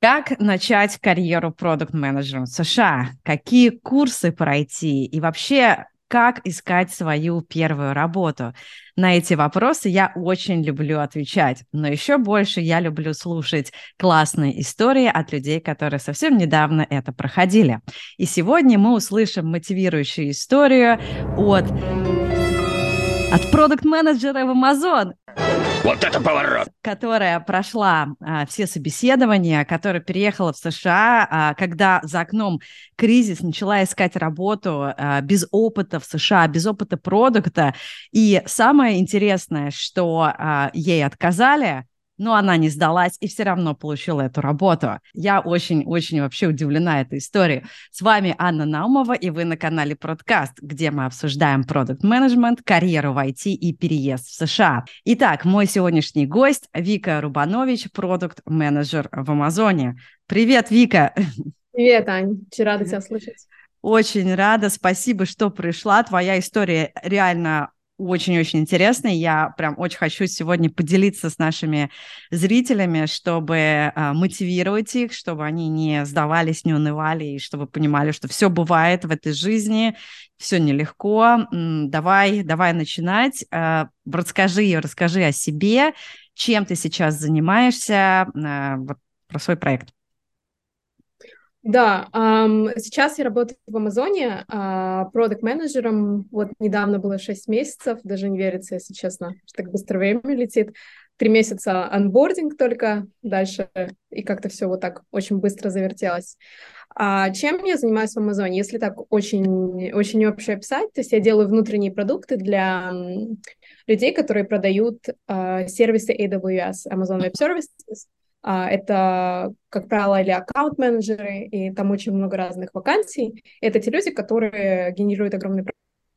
Как начать карьеру продукт-менеджером в США? Какие курсы пройти? И вообще, как искать свою первую работу? На эти вопросы я очень люблю отвечать, но еще больше я люблю слушать классные истории от людей, которые совсем недавно это проходили. И сегодня мы услышим мотивирующую историю от от продукт-менеджера в Amazon. Вот это поворот! Которая прошла а, все собеседования, которая переехала в США, а, когда за окном кризис, начала искать работу а, без опыта в США, без опыта продукта. И самое интересное, что а, ей отказали, но она не сдалась и все равно получила эту работу. Я очень-очень вообще удивлена этой историей. С вами Анна Наумова, и вы на канале Продкаст, где мы обсуждаем продукт-менеджмент, карьеру в IT и переезд в США. Итак, мой сегодняшний гость Вика Рубанович, продукт-менеджер в Амазоне. Привет, Вика! Привет, Ань. Очень рада тебя слышать. Очень рада, спасибо, что пришла. Твоя история реально очень-очень интересный. Я прям очень хочу сегодня поделиться с нашими зрителями, чтобы а, мотивировать их, чтобы они не сдавались, не унывали, и чтобы понимали, что все бывает в этой жизни, все нелегко. Давай, давай начинать. А, расскажи, расскажи о себе, чем ты сейчас занимаешься, а, вот, про свой проект. Да, um, сейчас я работаю в Амазоне uh, продукт-менеджером. Вот недавно было 6 месяцев, даже не верится, если честно, что так быстро время летит. Три месяца анбординг только, дальше и как-то все вот так очень быстро завертелось. А чем я занимаюсь в Амазоне? Если так очень, очень вообще описать, то есть я делаю внутренние продукты для людей, которые продают uh, сервисы AWS, Amazon Web Services, а, это, как правило, или аккаунт-менеджеры, и там очень много разных вакансий. Это те люди, которые генерируют огромные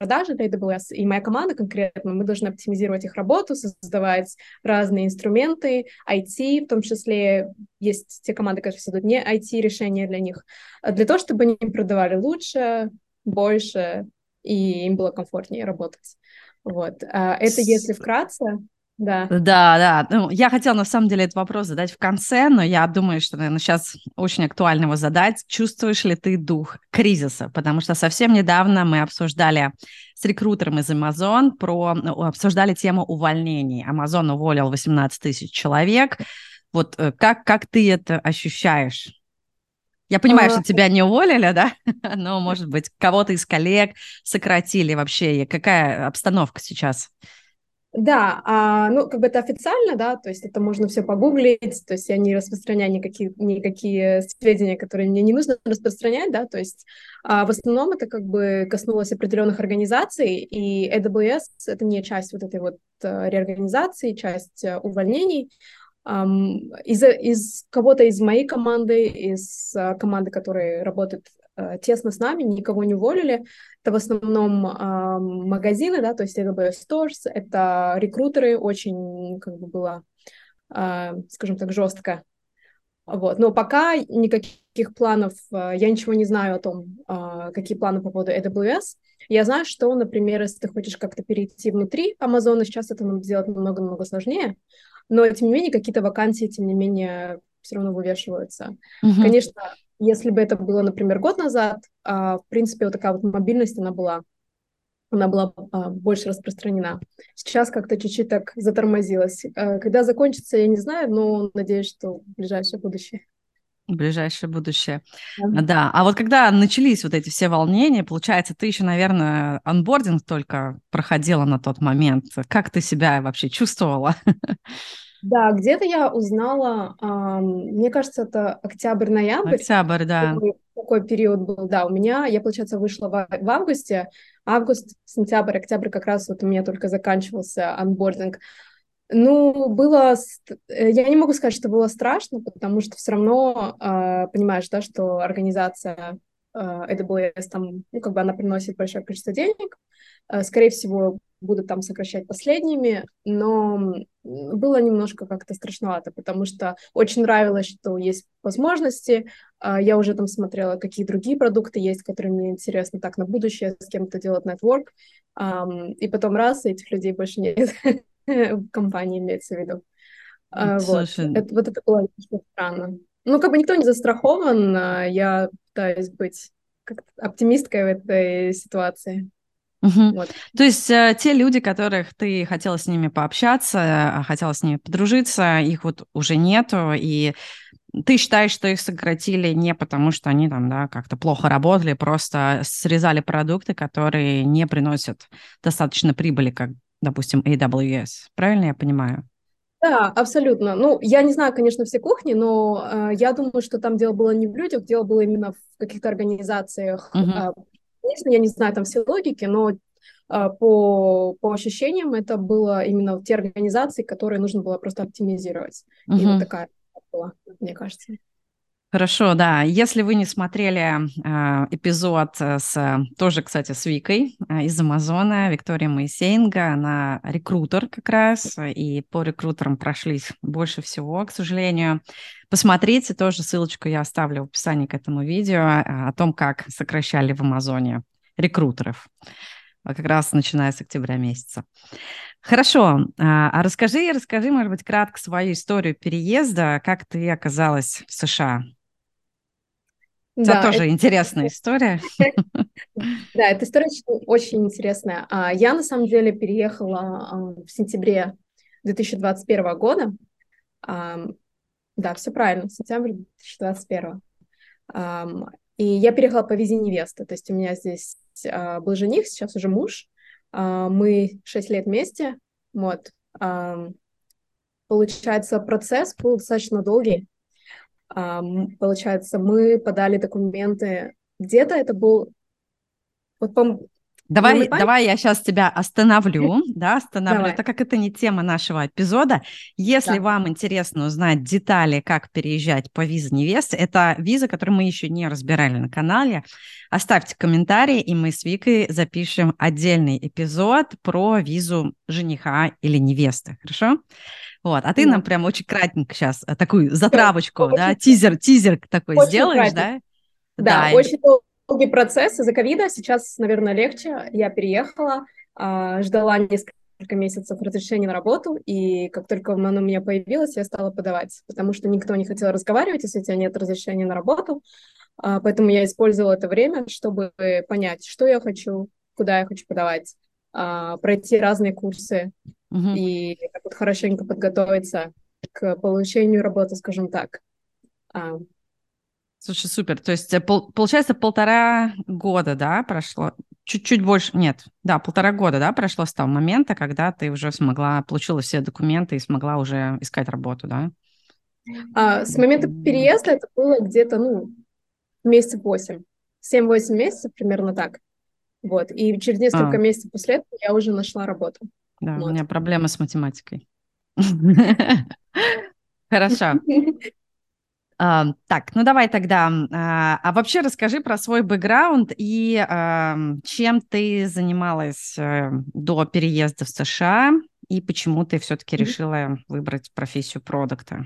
продажи для AWS. И моя команда конкретно, мы должны оптимизировать их работу, создавать разные инструменты, IT, в том числе есть те команды, которые создают не IT-решения для них, для того, чтобы они продавали лучше, больше, и им было комфортнее работать. Вот. А, это если вкратце. Да. Да, да. Ну, я хотела на самом деле этот вопрос задать в конце, но я думаю, что, наверное, сейчас очень актуально его задать. Чувствуешь ли ты дух кризиса? Потому что совсем недавно мы обсуждали с рекрутером из Amazon про ну, обсуждали тему увольнений. Amazon уволил 18 тысяч человек. Вот э, как, как ты это ощущаешь? Я понимаю, что тебя не уволили, да, но, может быть, кого-то из коллег сократили вообще. Какая обстановка сейчас? Да, а, ну, как бы это официально, да, то есть это можно все погуглить, то есть я не распространяю никакие, никакие сведения, которые мне не нужно распространять, да, то есть а, в основном это как бы коснулось определенных организаций, и AWS — это не часть вот этой вот а, реорганизации, часть а, увольнений, Um, из, из кого-то из моей команды, из uh, команды, которые работают uh, тесно с нами, никого не уволили. Это в основном uh, магазины, да, то есть AWS Stores, это рекрутеры, очень как бы было, uh, скажем так, жестко. Вот. Но пока никаких планов, uh, я ничего не знаю о том, uh, какие планы по поводу AWS. Я знаю, что, например, если ты хочешь как-то перейти внутри Амазона, сейчас это сделать намного-намного сложнее, но, тем не менее, какие-то вакансии, тем не менее, все равно вывешиваются. Угу. Конечно, если бы это было, например, год назад, а, в принципе, вот такая вот мобильность, она была она была а, больше распространена. Сейчас как-то чуть-чуть так затормозилась. А, когда закончится, я не знаю, но надеюсь, что в ближайшее будущее. В ближайшее будущее. Да. да. А вот когда начались вот эти все волнения, получается, ты еще, наверное, анбординг только проходила на тот момент. Как ты себя вообще чувствовала? Да, где-то я узнала, мне кажется, это октябрь-ноябрь. Октябрь, да. Такой, такой период был, да, у меня, я, получается, вышла в, в августе, август, сентябрь, октябрь как раз вот у меня только заканчивался анбординг. Ну, было... Э, я не могу сказать, что было страшно, потому что все равно э, понимаешь, да, что организация э, AWS, там, ну, как бы она приносит большое количество денег, э, скорее всего, будут там сокращать последними, но было немножко как-то страшновато, потому что очень нравилось, что есть возможности. Э, я уже там смотрела, какие другие продукты есть, которые мне интересно так на будущее с кем-то делать нетворк, и потом раз, и этих людей больше нет. компании имеется в виду. А, вот. Это, вот это было странно. Ну, как бы никто не застрахован, а я пытаюсь быть как оптимисткой в этой ситуации. Угу. Вот. То есть э, те люди, которых ты хотела с ними пообщаться, а, хотела с ними подружиться, их вот уже нету, и ты считаешь, что их сократили не потому, что они там, да, как-то плохо работали, просто срезали продукты, которые не приносят достаточно прибыли, как, допустим, AWS. Правильно я понимаю? Да, абсолютно. Ну, я не знаю, конечно, все кухни, но э, я думаю, что там дело было не в людях, дело было именно в каких-то организациях. Uh-huh. Э, конечно, я не знаю там все логики, но э, по, по ощущениям это было именно те организации, которые нужно было просто оптимизировать. Uh-huh. И вот такая была, мне кажется. Хорошо, да. Если вы не смотрели э, эпизод с тоже, кстати, с Викой э, из Амазона, Виктория Моисеенко, она рекрутер как раз, и по рекрутерам прошлись больше всего, к сожалению. Посмотрите, тоже ссылочку я оставлю в описании к этому видео э, о том, как сокращали в Амазоне рекрутеров, как раз начиная с октября месяца. Хорошо. А, а расскажи, расскажи, может быть, кратко свою историю переезда, как ты оказалась в США. Это да, тоже это... интересная история. Да, эта история очень интересная. А, я, на самом деле, переехала а, в сентябре 2021 года. Да, все правильно, сентябрь 2021. И я переехала по визе невесты. То есть у меня здесь был жених, сейчас уже муж. Мы 6 лет вместе. Вот. Получается, процесс был достаточно долгий получается, мы подали документы. Где-то это был... Вот, Давай, давай я сейчас тебя остановлю, да, остановлю, давай. так как это не тема нашего эпизода. Если да. вам интересно узнать детали, как переезжать по визе невесты, это виза, которую мы еще не разбирали на канале, оставьте комментарии, и мы с Викой запишем отдельный эпизод про визу жениха или невесты, хорошо? Вот, а ты да. нам прям очень кратенько сейчас э, такую затравочку, да, тизер, тизер такой очень сделаешь, кратенько. да? Да, да очень долгий процесс из-за ковида, сейчас, наверное, легче. Я переехала, а, ждала несколько месяцев разрешения на работу, и как только оно у меня появилось, я стала подавать, потому что никто не хотел разговаривать, если у тебя нет разрешения на работу, а, поэтому я использовала это время, чтобы понять, что я хочу, куда я хочу подавать, а, пройти разные курсы, угу. и вот хорошенько подготовиться к получению работы, скажем так. Слушай, супер. То есть, э, пол, получается, полтора года, да, прошло? Чуть-чуть больше, нет, да, полтора года, да, прошло с того момента, когда ты уже смогла, получила все документы и смогла уже искать работу, да? А, с момента переезда это было где-то, ну, месяцев восемь. семь-восемь месяцев, примерно так. Вот. И через несколько а. месяцев после этого я уже нашла работу. Да, вот. у меня проблемы с математикой. Хорошо. Так, ну давай тогда. Uh, а вообще расскажи про свой бэкграунд и чем ты занималась э, до переезда в США и почему ты все-таки решила выбрать профессию продукта.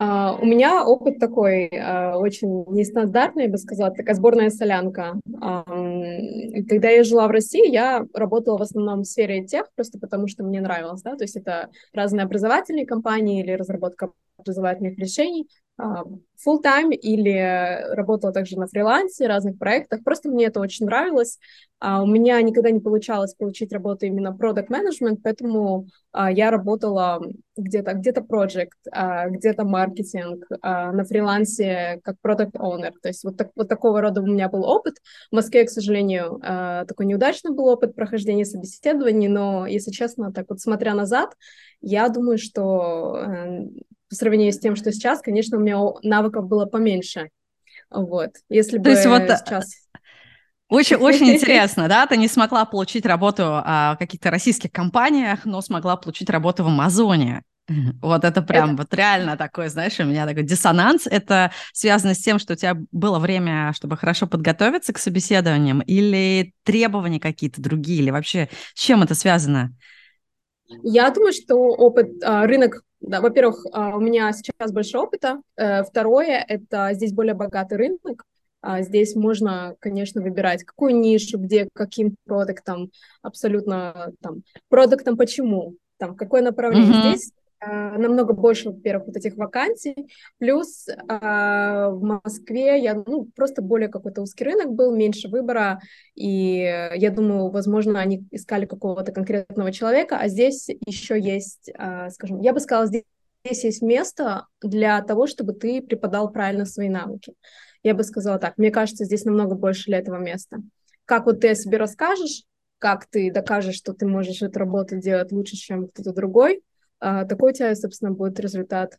Uh, у меня опыт такой uh, очень нестандартный, я бы сказала, такая сборная солянка. Uh, когда я жила в России, я работала в основном в сфере тех, просто потому что мне нравилось, да, то есть это разные образовательные компании или разработка образовательных решений, а, full time или работала также на фрилансе, разных проектах. Просто мне это очень нравилось. Uh, у меня никогда не получалось получить работу именно product management, поэтому uh, я работала где-то где-то project, где-то маркетинг, на фрилансе как product owner. То есть вот, так, вот такого рода у меня был опыт. В Москве, к сожалению, такой неудачный был опыт прохождения собеседований, но, если честно, так вот смотря назад, я думаю, что э, по сравнению с тем, что сейчас, конечно, у меня навыков было поменьше. Вот. Если То бы есть вот э, сейчас... Очень, очень интересно, да? Ты не смогла получить работу а, в каких-то российских компаниях, но смогла получить работу в Амазоне. Вот это прям это... вот реально такой, знаешь, у меня такой диссонанс. Это связано с тем, что у тебя было время, чтобы хорошо подготовиться к собеседованиям, или требования какие-то другие, или вообще с чем это связано? Я думаю, что опыт, а, рынок да, во-первых, а, у меня сейчас больше опыта. Э, второе, это здесь более богатый рынок. А, здесь можно, конечно, выбирать, какую нишу, где, каким продуктом, абсолютно там, продуктом почему, там, какое направление. Mm-hmm. Здесь намного больше, во-первых, вот этих вакансий, плюс а, в Москве я, ну, просто более какой-то узкий рынок был, меньше выбора, и я думаю, возможно, они искали какого-то конкретного человека, а здесь еще есть, а, скажем, я бы сказала, здесь, здесь есть место для того, чтобы ты преподал правильно свои навыки. Я бы сказала так, мне кажется, здесь намного больше для этого места. Как вот ты о себе расскажешь, как ты докажешь, что ты можешь эту работу делать лучше, чем кто-то другой, а, такой у тебя, собственно, будет результат.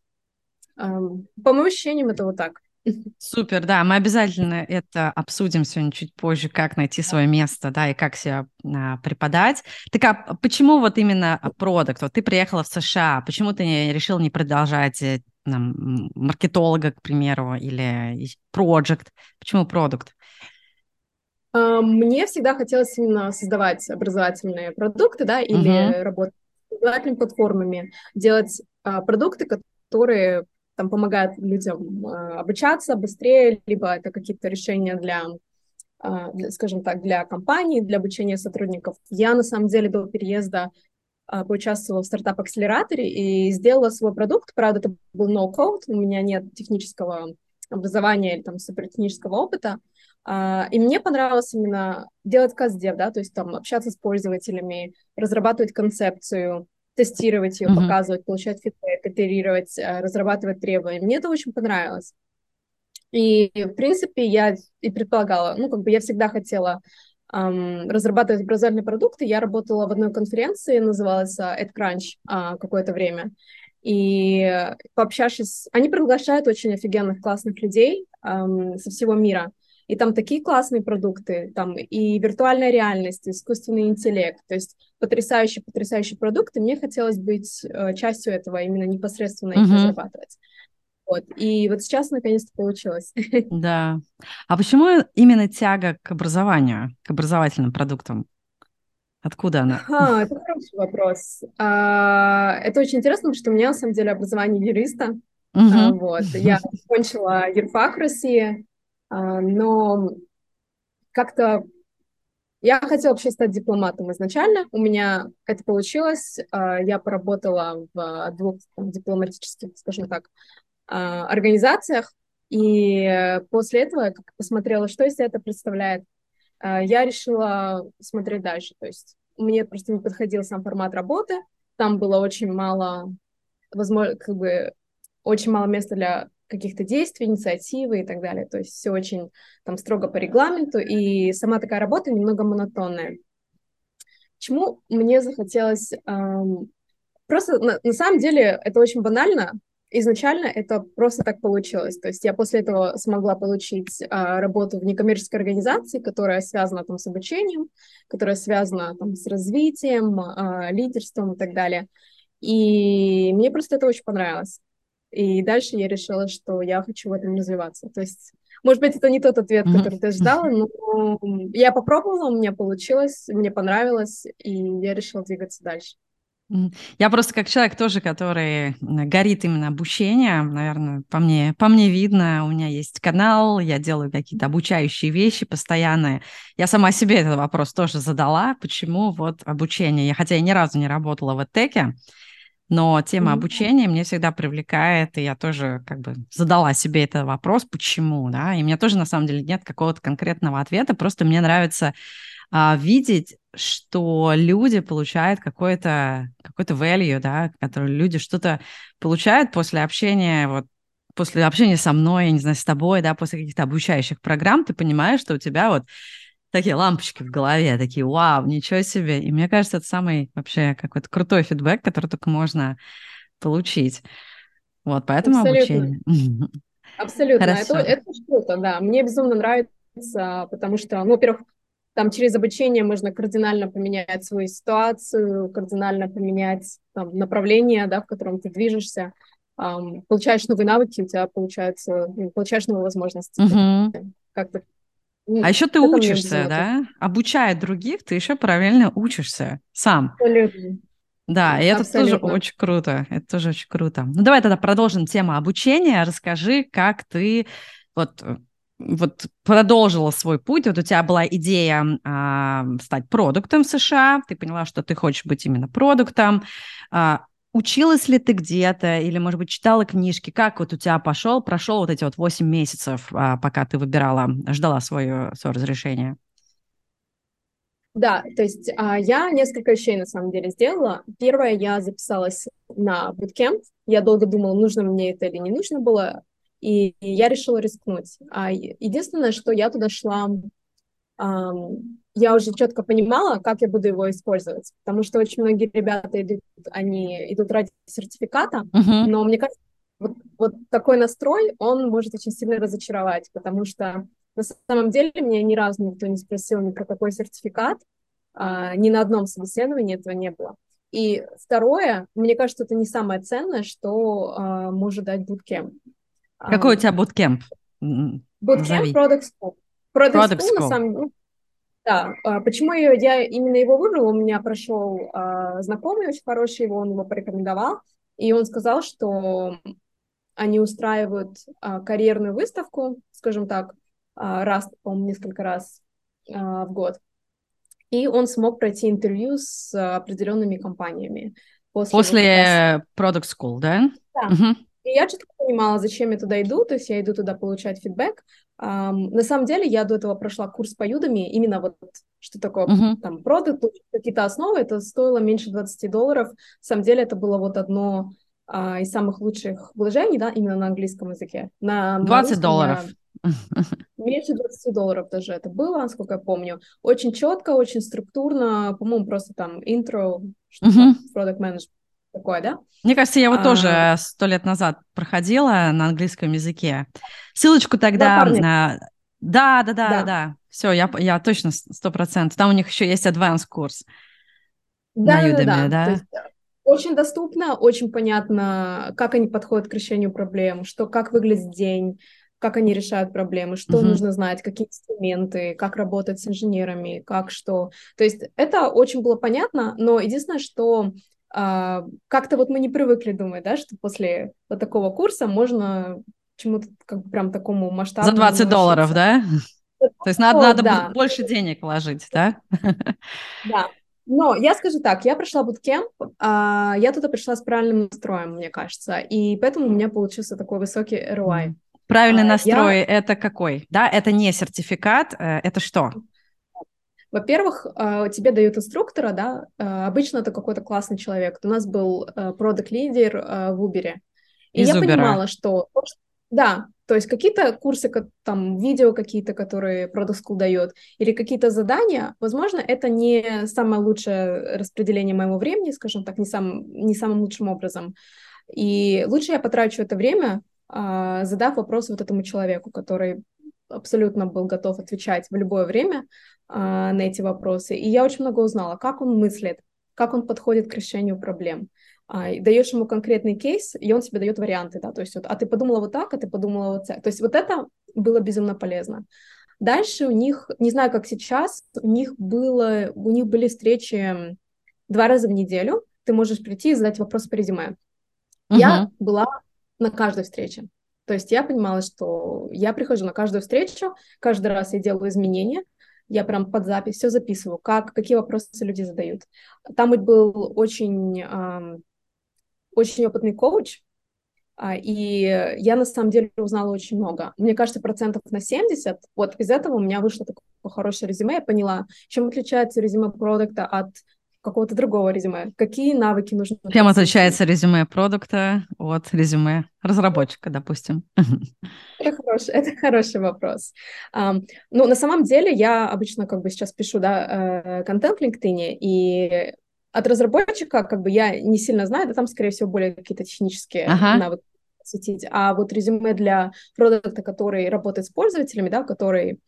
По моим ощущениям, это вот так. Супер, да, мы обязательно это обсудим сегодня чуть позже, как найти свое место, да, и как себя а, преподать. Так а почему вот именно продукт? Вот ты приехала в США, почему ты не, решил не продолжать э, там, маркетолога, к примеру, или проект? Почему продукт? Мне всегда хотелось именно создавать образовательные продукты, да, или uh-huh. работать образовательными платформами, делать а, продукты, которые там помогают людям а, обучаться быстрее, либо это какие-то решения для, а, для, скажем так, для компаний, для обучения сотрудников. Я на самом деле до переезда поучаствовала в стартап-акселераторе и сделала свой продукт. Правда, это был no-code, у меня нет технического образования или там супертехнического опыта, и мне понравилось именно делать каздев, да, то есть там общаться с пользователями, разрабатывать концепцию, тестировать ее, mm-hmm. показывать, получать фидбэк, итерировать, uh, разрабатывать требования. Мне это очень понравилось. И, в принципе, я и предполагала, ну, как бы я всегда хотела um, разрабатывать образовательные продукты. Я работала в одной конференции, называлась EdCrunch uh, какое-то время. И пообщавшись, они приглашают очень офигенных, классных людей um, со всего мира. И там такие классные продукты, там и виртуальная реальность, и искусственный интеллект, то есть потрясающие, потрясающие продукты. Мне хотелось быть э, частью этого, именно непосредственно их mm-hmm. разрабатывать. Вот. И вот сейчас наконец-то получилось. Да. А почему именно тяга к образованию, к образовательным продуктам? Откуда она? А, это хороший вопрос. А, это очень интересно, потому что у меня на самом деле образование юриста. Угу. А, вот. Я закончила юрфак в России, а, но как-то я хотела вообще стать дипломатом изначально, у меня это получилось, а, я поработала в двух дипломатических, скажем так, а, организациях, и после этого я посмотрела, что из себя это представляет, я решила смотреть дальше, то есть мне просто не подходил сам формат работы, там было очень мало, возможно, как бы очень мало места для каких-то действий, инициативы и так далее. То есть все очень там строго по регламенту, и сама такая работа немного монотонная. Чему мне захотелось... Эм, просто на, на самом деле это очень банально. Изначально это просто так получилось. То есть я после этого смогла получить э, работу в некоммерческой организации, которая связана там с обучением, которая связана там с развитием, э, лидерством и так далее. И мне просто это очень понравилось. И дальше я решила, что я хочу в этом развиваться. То есть, может быть, это не тот ответ, который ты ждала, но я попробовала, у меня получилось, мне понравилось, и я решила двигаться дальше. Я просто как человек тоже, который горит именно обучением, наверное, по мне, по мне видно, у меня есть канал, я делаю какие-то обучающие вещи постоянные. Я сама себе этот вопрос тоже задала, почему вот обучение. Я хотя я ни разу не работала в эдтеке, но тема обучения мне всегда привлекает, и я тоже как бы задала себе этот вопрос, почему, да, и у меня тоже на самом деле нет какого-то конкретного ответа, просто мне нравится а, видеть, что люди получают какой-то какой value, да, который люди что-то получают после общения, вот после общения со мной, я не знаю, с тобой, да, после каких-то обучающих программ, ты понимаешь, что у тебя вот такие лампочки в голове, такие, вау, ничего себе. И мне кажется, это самый вообще какой-то крутой фидбэк, который только можно получить. Вот, поэтому Абсолютно. обучение. Абсолютно. Это, это круто, да. Мне безумно нравится, потому что, ну, во-первых, там через обучение можно кардинально поменять свою ситуацию, кардинально поменять там, направление, да, в котором ты движешься, получаешь новые навыки, у тебя получается, ну, получаешь новые возможности. Uh-huh. Как-то а еще ты учишься, да? Обучая других, ты еще параллельно учишься сам. Абсолютно. Да, и это Абсолютно. тоже очень круто. Это тоже очень круто. Ну, давай тогда продолжим тему обучения. Расскажи, как ты вот вот продолжила свой путь, вот у тебя была идея а, стать продуктом в США, ты поняла, что ты хочешь быть именно продуктом. А, училась ли ты где-то или, может быть, читала книжки? Как вот у тебя пошел, прошел вот эти вот 8 месяцев, а, пока ты выбирала, ждала свое, свое разрешение? Да, то есть а, я несколько вещей на самом деле сделала. Первое, я записалась на bootcamp. Я долго думала, нужно мне это или не нужно было, и я решила рискнуть. А единственное, что я туда шла я уже четко понимала, как я буду его использовать, потому что очень многие ребята идут, они идут ради сертификата, uh-huh. но мне кажется, вот, вот такой настрой, он может очень сильно разочаровать, потому что на самом деле меня ни разу никто не спросил ни про какой сертификат, а, ни на одном собеседовании этого не было. И второе, мне кажется, это не самое ценное, что а, может дать Bootcamp. Какой а, у тебя Bootcamp? Bootcamp Product School. Product, Product School, School. на самом деле, да, а, почему я, именно его выбрала? У меня прошел а, знакомый очень хороший, его он его порекомендовал, и он сказал, что они устраивают а, карьерную выставку, скажем так, раз, по-моему, несколько раз в год, и он смог пройти интервью с определенными компаниями. После, после Product School, да? Да. Угу. И я четко понимала, зачем я туда иду, то есть я иду туда получать фидбэк, на самом деле я до этого прошла курс по Udemy, именно вот что такое uh-huh. там продукт, какие-то основы, это стоило меньше 20 долларов. На самом деле это было вот одно а, из самых лучших вложений, да, именно на английском языке. На 20 долларов. Я... Меньше 20 долларов даже это было, насколько я помню. Очень четко, очень структурно, по-моему, просто там интро, что uh-huh. продукт менеджмент такое, да? Мне кажется, я вот а... тоже сто лет назад проходила на английском языке. Ссылочку тогда... Да, да, да, да, да. да. Все, я, я точно сто процентов. Там у них еще есть advanced курс. Да, на Udemy, да, да. да? Есть, э, очень доступно, очень понятно, как они подходят к решению проблем, что, как выглядит день, как они решают проблемы, что uh-huh. нужно знать, какие инструменты, как работать с инженерами, как что. То есть это очень было понятно, но единственное, что а, как-то вот мы не привыкли думать, да, что после вот такого курса можно чему-то как бы прям такому масштабу. За 20 долларов, да? То есть надо, надо да. больше денег вложить, да? Да. Но я скажу так, я прошла буткемп, а, я туда пришла с правильным настроем, мне кажется, и поэтому у меня получился такой высокий ROI. Правильный а, настрой я... это какой? Да, это не сертификат, э, это что? Во-первых, а, тебе дают инструктора, да, а, обычно это какой-то классный человек. У нас был продукт-лидер в Uber. И Из я Uber. понимала, что... Да, то есть какие-то курсы, там, видео какие-то, которые Product School дает, или какие-то задания, возможно, это не самое лучшее распределение моего времени, скажем так, не, сам, не самым лучшим образом. И лучше я потрачу это время, задав вопрос вот этому человеку, который абсолютно был готов отвечать в любое время а, на эти вопросы. И я очень много узнала, как он мыслит, как он подходит к решению проблем. А, даешь ему конкретный кейс, и он тебе дает варианты, да, то есть вот, а ты подумала вот так, а ты подумала вот так. То есть вот это было безумно полезно. Дальше у них, не знаю, как сейчас, у них было, у них были встречи два раза в неделю. Ты можешь прийти и задать вопрос по резюме. Uh-huh. Я была на каждой встрече. То есть я понимала, что я прихожу на каждую встречу, каждый раз я делаю изменения, я прям под запись все записываю, как, какие вопросы люди задают. Там был очень, очень опытный коуч, э, и я на самом деле узнала очень много. Мне кажется, процентов на 70, вот из этого у меня вышло такое хорошее резюме, я поняла, чем отличается резюме продукта от какого-то другого резюме? Какие навыки нужно? Чем отличается резюме продукта от резюме разработчика, допустим? Это хороший, это хороший вопрос. Um, ну, на самом деле, я обычно как бы сейчас пишу, да, э, контент в LinkedIn, и от разработчика как бы я не сильно знаю, да, там, скорее всего, более какие-то технические ага. навыки светить. А вот резюме для продукта, который работает с пользователями, да, который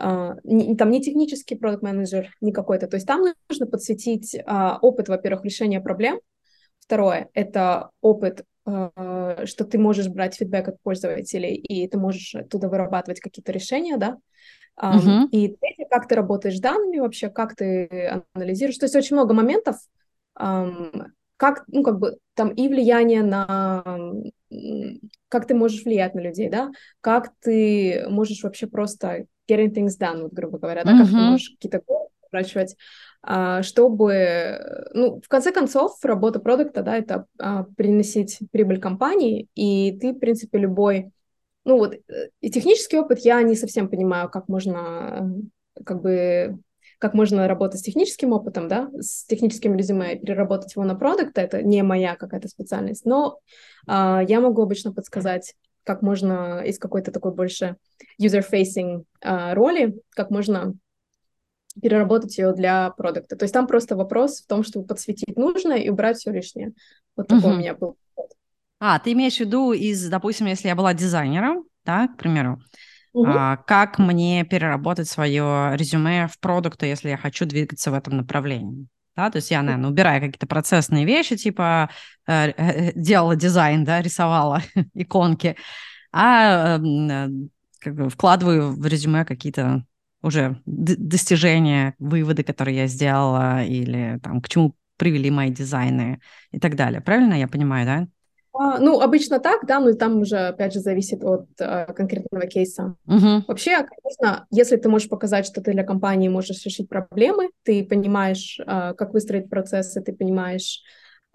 там не технический продукт менеджер не какой-то. То есть там нужно подсветить uh, опыт, во-первых, решения проблем. Второе — это опыт, uh, что ты можешь брать фидбэк от пользователей, и ты можешь оттуда вырабатывать какие-то решения, да. Uh-huh. И третье, как ты работаешь с данными вообще, как ты анализируешь. То есть очень много моментов, как, ну, как бы там и влияние на как ты можешь влиять на людей, да, как ты можешь вообще просто getting things done, вот, грубо говоря, да, mm-hmm. как ты можешь какие-то прочивать. а, чтобы, ну, в конце концов, работа продукта, да, это а, приносить прибыль компании, и ты, в принципе, любой, ну вот, э, и технический опыт я не совсем понимаю, как можно, как бы, как можно работать с техническим опытом, да, с техническим резюме, переработать его на продукт, это не моя какая-то специальность, но а, я могу обычно подсказать, как можно из какой-то такой больше user-facing а, роли, как можно переработать ее для продукта. То есть там просто вопрос в том, чтобы подсветить нужное и убрать все лишнее. Вот такой uh-huh. у меня был. А, ты имеешь в виду из, допустим, если я была дизайнером, да, к примеру, uh-huh. а, как мне переработать свое резюме в продукты, если я хочу двигаться в этом направлении? Да, то есть я, наверное, убираю какие-то процессные вещи, типа э, э, делала дизайн, да, рисовала иконки, а э, как бы вкладываю в резюме какие-то уже достижения, выводы, которые я сделала, или там к чему привели мои дизайны и так далее. Правильно я понимаю, да? А, ну, обычно так, да, но там уже, опять же, зависит от э, конкретного кейса. Угу. Вообще, конечно, если ты можешь показать, что ты для компании можешь решить проблемы, ты понимаешь, э, как выстроить процессы, ты понимаешь,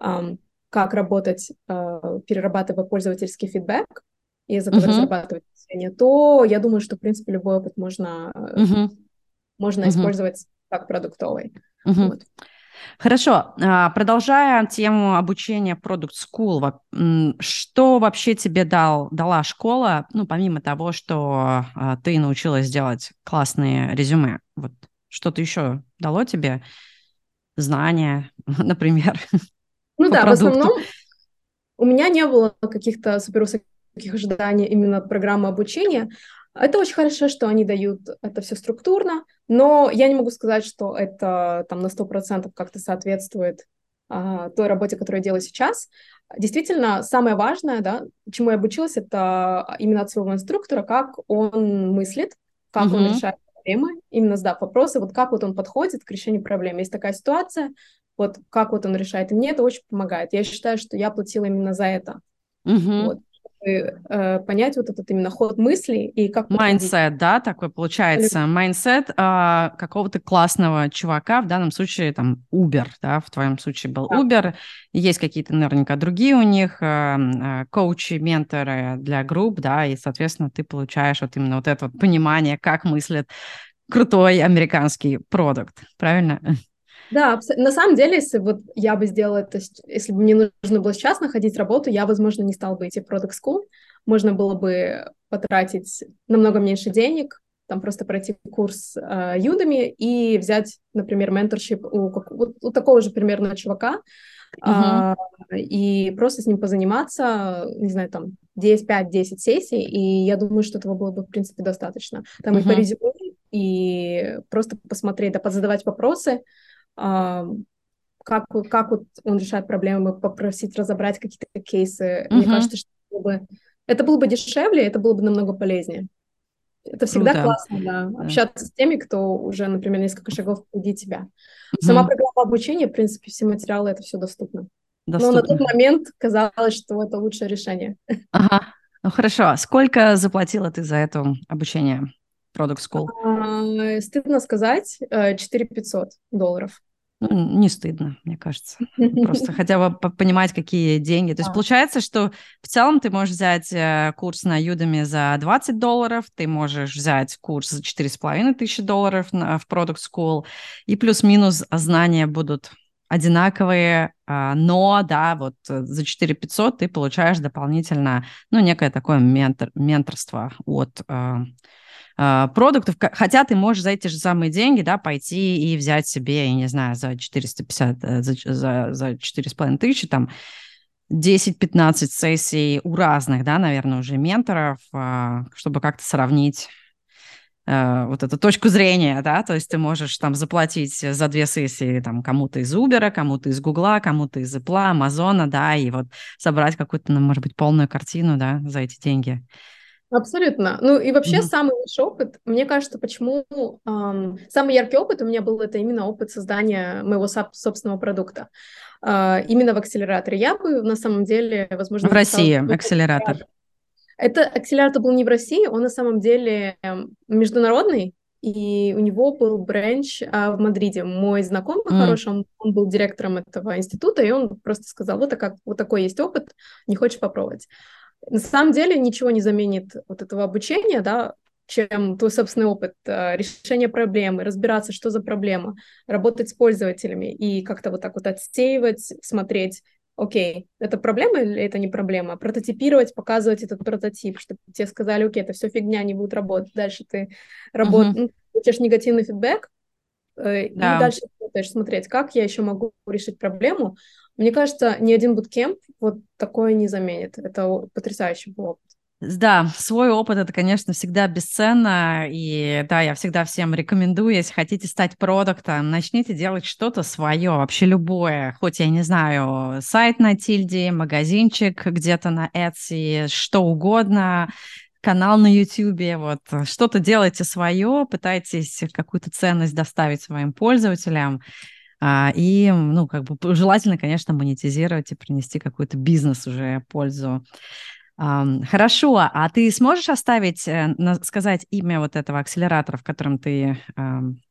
э, как работать, э, перерабатывая пользовательский фидбэк, и из этого угу. разрабатывать решение, то я думаю, что, в принципе, любой опыт можно, угу. можно угу. использовать как продуктовый. Угу. Вот. Хорошо, а, продолжая тему обучения Product School, что вообще тебе дал, дала школа, ну, помимо того, что а, ты научилась делать классные резюме, вот что-то еще дало тебе? Знания, например, Ну да, продукту? в основном у меня не было каких-то супервысоких ожиданий именно от программы обучения. Это очень хорошо, что они дают это все структурно, но я не могу сказать, что это там на 100% как-то соответствует а, той работе, которую я делаю сейчас. Действительно, самое важное, да, чему я обучилась, это именно от своего инструктора, как он мыслит, как uh-huh. он решает проблемы, именно задав вопросы, вот как вот он подходит к решению проблем. Есть такая ситуация, вот как вот он решает, и мне это очень помогает. Я считаю, что я платила именно за это. Uh-huh. Вот э, понять вот этот именно ход мысли и как... Майндсет, да, такой получается. Mindset э, какого-то классного чувака, в данном случае там Uber, да, в твоем случае был да. Uber. Есть какие-то наверняка другие у них э, э, коучи, менторы для групп, да, и, соответственно, ты получаешь вот именно вот это вот понимание, как мыслит крутой американский продукт, правильно? Да, на самом деле, если вот я бы сделала это, если бы мне нужно было сейчас находить работу, я, возможно, не стала бы идти в Product School. Можно было бы потратить намного меньше денег, там просто пройти курс э, Udemy и взять, например, менторшип у, у, у такого же примерно чувака, uh-huh. э, и просто с ним позаниматься, не знаю, там 10, 5-10 сессий, и я думаю, что этого было бы, в принципе, достаточно. Там uh-huh. и по резюме, и просто посмотреть, да, позадавать вопросы, как, как вот он решает проблемы, попросить разобрать какие-то кейсы. Uh-huh. Мне кажется, что было бы, это было бы дешевле, это было бы намного полезнее. Это всегда Круто. классно, да, да, общаться с теми, кто уже, например, несколько шагов впереди тебя. Uh-huh. Сама программа обучения, в принципе, все материалы, это все доступно. доступно. Но на тот момент казалось, что это лучшее решение. Ага, ну хорошо. Сколько заплатила ты за это обучение? Product School? А, стыдно сказать, 4 э, 500 долларов. Ну, не стыдно, мне кажется. Просто хотя бы понимать, какие деньги. То есть получается, что в целом ты можешь взять э, курс на Udemy за 20 долларов, ты можешь взять курс за 4,5 тысячи долларов в Product School, и плюс-минус знания будут одинаковые, а, но, да, вот э, за 4 500 ты получаешь дополнительно, ну, некое такое ментор, менторство от а, продуктов, хотя ты можешь за эти же самые деньги, да, пойти и взять себе, я не знаю, за 450, э, за, за, за 4,5 тысячи, там, 10-15 сессий у разных, да, наверное, уже менторов, а, чтобы как-то сравнить э, вот эту точку зрения, да, то есть ты можешь там заплатить за две сессии там кому-то из Uber, кому-то из Гугла, кому-то из Apple, Амазона, да, и вот собрать какую-то, ну, может быть, полную картину, да, за эти деньги. Абсолютно. Ну и вообще mm-hmm. самый лучший опыт, мне кажется, почему эм, самый яркий опыт у меня был это именно опыт создания моего собственного продукта. Э, именно в акселераторе. Я бы на самом деле, возможно... В России акселератор. Это акселератор был не в России, он на самом деле эм, международный, и у него был бренч а, в Мадриде. Мой знакомый mm. хороший, он, он был директором этого института, и он просто сказал, вот, как, вот такой есть опыт, не хочешь попробовать. На самом деле ничего не заменит вот этого обучения, да, чем твой собственный опыт, а, решение проблемы, разбираться, что за проблема, работать с пользователями и как-то вот так вот отсеивать, смотреть, окей, это проблема или это не проблема, прототипировать, показывать этот прототип, чтобы тебе сказали, окей, это все фигня, не будет работать. Дальше ты работаешь, uh-huh. ну, получаешь негативный фидбэк, э, да. и дальше смотришь, смотреть, как я еще могу решить проблему. Мне кажется, ни один буткемп вот такое не заменит. Это потрясающий был опыт. Да, свой опыт это, конечно, всегда бесценно. И да, я всегда всем рекомендую, если хотите стать продуктом, начните делать что-то свое, вообще любое. Хоть, я не знаю, сайт на Тильде, магазинчик где-то на Etsy, что угодно канал на YouTube, вот что-то делайте свое, пытайтесь какую-то ценность доставить своим пользователям, и, ну, как бы желательно, конечно, монетизировать и принести какой-то бизнес уже пользу Хорошо, а ты сможешь оставить, э, сказать имя вот этого акселератора, в котором ты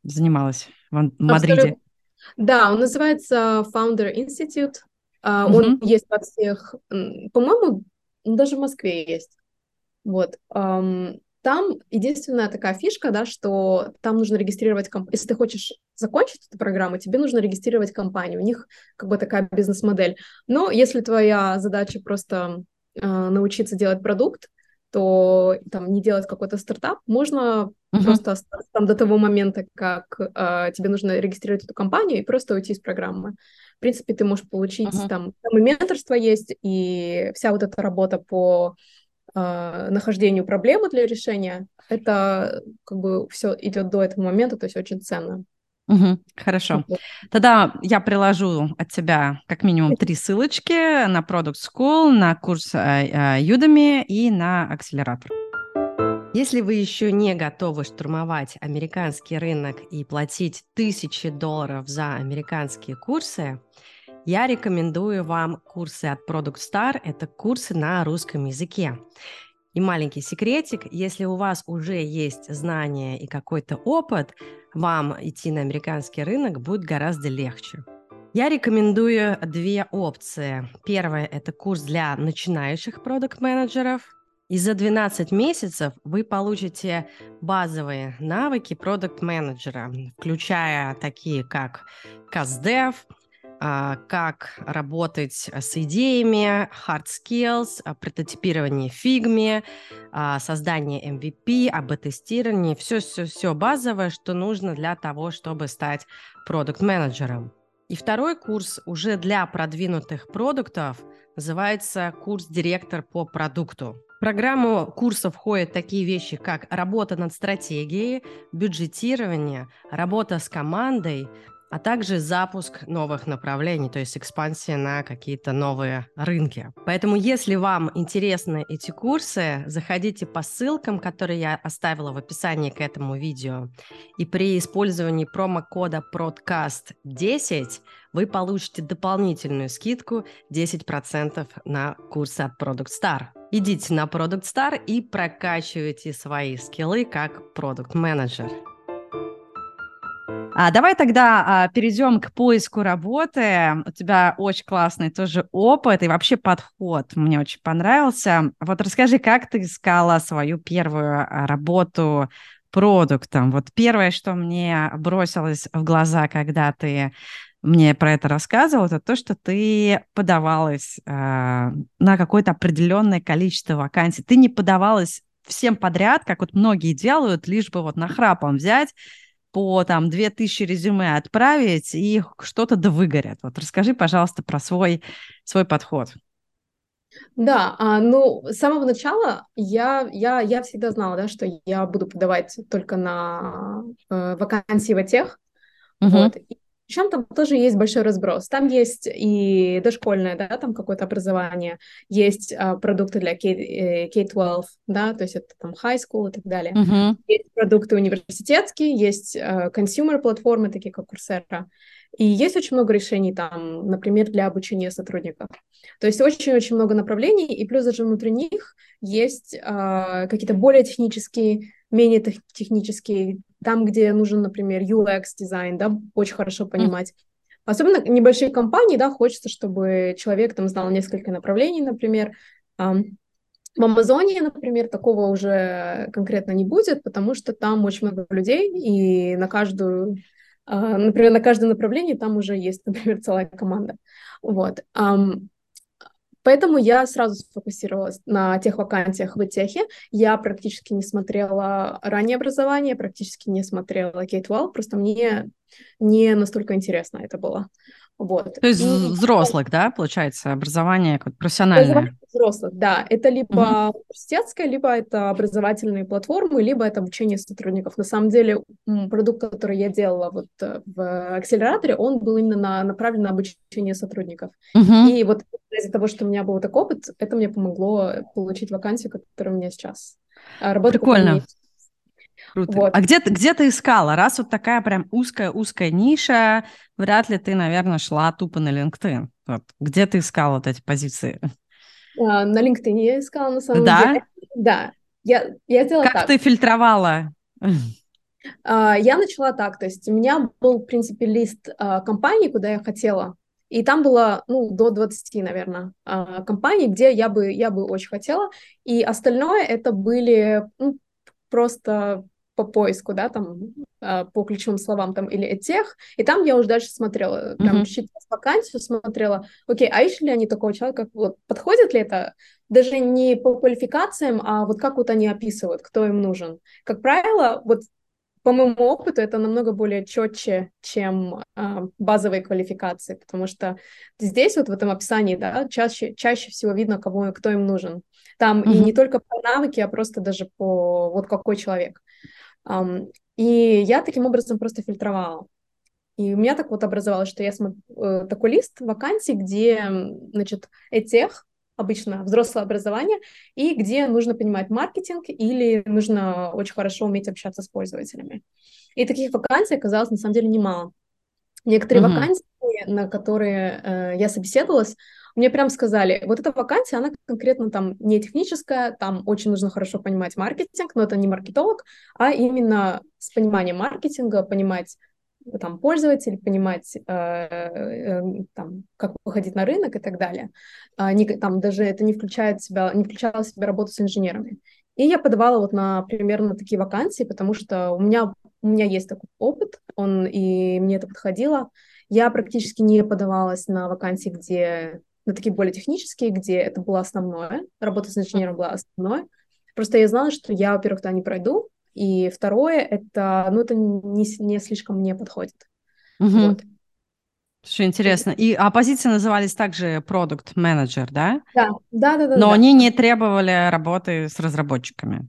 занималась в Мадриде? Да, он называется Founder Institute. Uh, uh-huh. Он есть во всех, по-моему, даже в Москве есть. Вот. Um, там единственная такая фишка, да, что там нужно регистрировать, комп... если ты хочешь закончить эту программу, тебе нужно регистрировать компанию. У них как бы такая бизнес-модель. Но если твоя задача просто а, научиться делать продукт, то там не делать какой-то стартап, можно uh-huh. просто остаться там до того момента, как э, тебе нужно регистрировать эту компанию и просто уйти из программы. В принципе, ты можешь получить uh-huh. там, там и менторство есть, и вся вот эта работа по э, нахождению проблемы для решения, это как бы все идет до этого момента, то есть очень ценно. Угу, хорошо. Тогда я приложу от тебя как минимум три ссылочки на Product School, на курс э, э, Udemy и на акселератор. Если вы еще не готовы штурмовать американский рынок и платить тысячи долларов за американские курсы, я рекомендую вам курсы от Product Star. Это курсы на русском языке. И маленький секретик, если у вас уже есть знания и какой-то опыт, вам идти на американский рынок будет гораздо легче. Я рекомендую две опции. Первая – это курс для начинающих продукт-менеджеров. И за 12 месяцев вы получите базовые навыки продукт-менеджера, включая такие как CastDev, как работать с идеями, hard skills, а, прототипирование фигме, а, создание MVP, АБ-тестирование, все-все-все базовое, что нужно для того, чтобы стать продукт-менеджером. И второй курс уже для продвинутых продуктов называется курс «Директор по продукту». В программу курсов входят такие вещи, как работа над стратегией, бюджетирование, работа с командой, а также запуск новых направлений, то есть экспансия на какие-то новые рынки. Поэтому, если вам интересны эти курсы, заходите по ссылкам, которые я оставила в описании к этому видео, и при использовании промокода PRODCAST10 вы получите дополнительную скидку 10% на курсы от Product Star. Идите на Product Star и прокачивайте свои скиллы как продукт-менеджер. А, давай тогда а, перейдем к поиску работы. У тебя очень классный тоже опыт и вообще подход. Мне очень понравился. Вот расскажи, как ты искала свою первую а, работу продуктом? Вот первое, что мне бросилось в глаза, когда ты мне про это рассказывал, это то, что ты подавалась э, на какое-то определенное количество вакансий. Ты не подавалась всем подряд, как вот многие делают, лишь бы вот нахрапом взять по там 2000 резюме отправить и что-то да выгорят. Вот расскажи, пожалуйста, про свой, свой подход. Да, а, ну, с самого начала я, я, я всегда знала, да, что я буду подавать только на э, вакансии в тех. Uh-huh. Вот. И причем там тоже есть большой разброс. Там есть и дошкольное, да, там какое-то образование, есть а, продукты для K, K-12, э, да, то есть это там high school и так далее. Uh-huh. Есть продукты университетские, есть а, consumer платформы, такие как Coursera. И есть очень много решений там, например, для обучения сотрудников. То есть очень-очень много направлений, и плюс даже внутри них есть а, какие-то более технические, менее технические там, где нужен, например, UX-дизайн, да, очень хорошо понимать. Особенно небольшие компании, да, хочется, чтобы человек там знал несколько направлений, например. В Амазоне, например, такого уже конкретно не будет, потому что там очень много людей, и на каждую, а, например, на каждое направление там уже есть, например, целая команда. Вот. Поэтому я сразу сфокусировалась на тех вакансиях в техе. Я практически не смотрела раннее образование, практически не смотрела K-12, просто мне не настолько интересно это было. Вот. То есть и... взрослых, да, получается, образование как профессиональное? Образование взрослых, да. Это либо uh-huh. университетское, либо это образовательные платформы, либо это обучение сотрудников. На самом деле продукт, который я делала вот э, в акселераторе, он был именно на, направлен на обучение сотрудников. Uh-huh. И вот из-за того, что у меня был такой опыт, это мне помогло получить вакансию, которая у меня сейчас. А работа Прикольно. Круто. Вот. А где, где ты искала? Раз вот такая прям узкая-узкая ниша, вряд ли ты, наверное, шла тупо на LinkedIn. Вот. Где ты искала вот эти позиции? А, на LinkedIn я искала, на самом да? деле. Да? Я, я сделала как так. ты фильтровала? А, я начала так, то есть у меня был, в принципе, лист а, компаний, куда я хотела, и там было, ну, до 20, наверное, компаний, где я бы, я бы очень хотела, и остальное это были ну, просто по поиску, да, там, а, по ключевым словам, там, или тех, и там я уже дальше смотрела, прям mm-hmm. считала вакансию, смотрела, окей, а ищут ли они такого человека, вот, подходит ли это, даже не по квалификациям, а вот как вот они описывают, кто им нужен. Как правило, вот по моему опыту это намного более четче, чем э, базовые квалификации, потому что здесь вот в этом описании, да, чаще, чаще всего видно, кого, кто им нужен. Там mm-hmm. и не только по навыки, а просто даже по вот какой человек. И я таким образом просто фильтровала. И у меня так вот образовалось, что я смотрю э, такой лист вакансий, где, значит, этих, обычно взрослое образование, и где нужно понимать маркетинг или нужно очень хорошо уметь общаться с пользователями. И таких вакансий оказалось на самом деле немало. Некоторые mm-hmm. вакансии, на которые э, я собеседовалась, мне прям сказали, вот эта вакансия, она конкретно там не техническая, там очень нужно хорошо понимать маркетинг, но это не маркетолог, а именно с пониманием маркетинга, понимать там пользователей, понимать, э, э, там, как выходить на рынок и так далее. А, не, там даже это не включает себя, не включало в себя работу с инженерами. И я подавала вот на примерно такие вакансии, потому что у меня, у меня есть такой опыт, он, и мне это подходило. Я практически не подавалась на вакансии, где на такие более технические, где это было основное, работа с инженером была основной. Просто я знала, что я, во-первых, туда не пройду, и второе, это, ну, это не, не слишком мне подходит. Угу. Вот. Что интересно. И а позиции назывались также продукт менеджер, да? Да, да, да, да. Но да. они не требовали работы с разработчиками.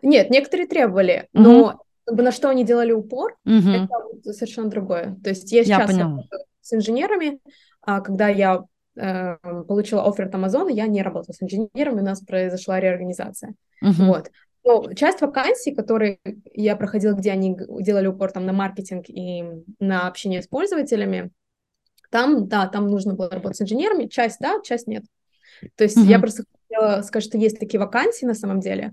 Нет, некоторые требовали, угу. но на что они делали упор, угу. это совершенно другое. То есть я сейчас я с инженерами, а когда я получила офер от Амазона, я не работала с инженерами, у нас произошла реорганизация. Угу. Вот. Но часть вакансий, которые я проходила, где они делали упор там на маркетинг и на общение с пользователями, там, да, там нужно было работать с инженерами, часть да, часть нет. То есть mm я просто хотела сказать, что есть такие вакансии на самом деле,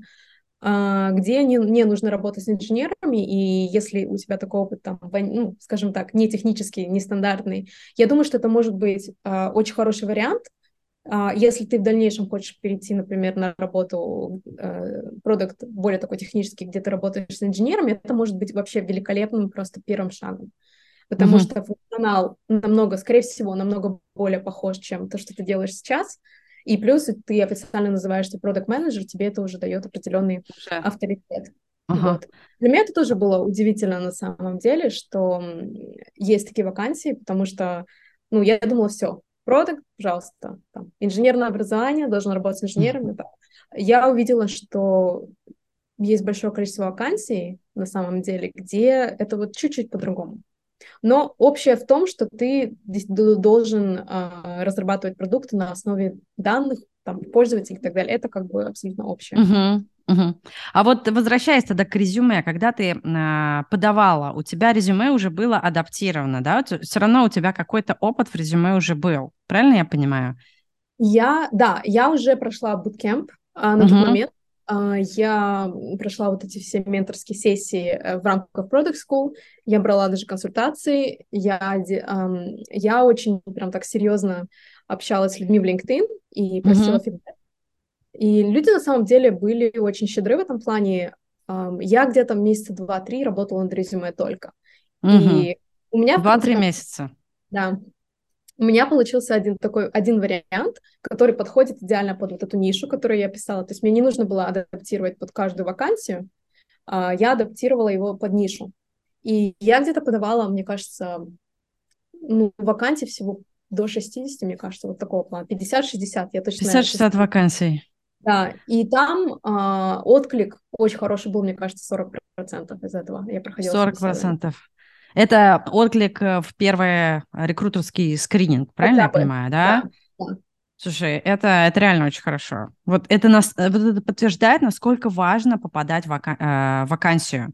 где не, не нужно работать с инженерами, и если у тебя такой опыт, там, ну, скажем так, не технический, нестандартный, я думаю, что это может быть uh, очень хороший вариант, uh, если ты в дальнейшем хочешь перейти, например, на работу продукт uh, более такой технический, где ты работаешь с инженерами, это может быть вообще великолепным просто первым шагом. Потому mm-hmm. что функционал намного, скорее всего, намного более похож, чем то, что ты делаешь сейчас. И плюс ты официально называешься продукт менеджер тебе это уже дает определенный уже. авторитет. Ага. Вот. Для меня это тоже было удивительно на самом деле, что есть такие вакансии, потому что, ну, я думала, все, продукт, пожалуйста, там, инженерное образование, должен работать с инженерами. Mm-hmm. Я увидела, что есть большое количество вакансий на самом деле, где это вот чуть-чуть по-другому. Но общее в том, что ты должен э, разрабатывать продукты на основе данных, там, пользователей и так далее. Это как бы абсолютно общее. Угу. Угу. А вот возвращаясь тогда к резюме, когда ты э, подавала, у тебя резюме уже было адаптировано, да? Все равно у тебя какой-то опыт в резюме уже был, правильно я понимаю? Я, да, я уже прошла буткемп а, на угу. тот момент. А, я прошла вот эти все менторские сессии э, в рамках Product School, я брала даже консультации, я, я очень прям так серьезно общалась с людьми в LinkedIn и просила mm-hmm. фидбэк. И люди на самом деле были очень щедры в этом плане. Я где-то месяца два-три работала над резюме только. Mm-hmm. И у меня... Два-три месяца. Да. У меня получился один такой, один вариант, который подходит идеально под вот эту нишу, которую я писала. То есть мне не нужно было адаптировать под каждую вакансию, а я адаптировала его под нишу. И я где-то подавала, мне кажется, ну, вакансий всего до 60, мне кажется, вот такого плана. 50-60, я точно 50-60 вакансий. Да, и там а, отклик очень хороший был, мне кажется, 40% из этого. Я проходила 40%. Это отклик э, в первый рекрутерский скрининг, правильно я понимаю, да? да? Слушай, это, это реально очень хорошо. Вот это, нас, э, вот это подтверждает, насколько важно попадать в вака, э, вакансию.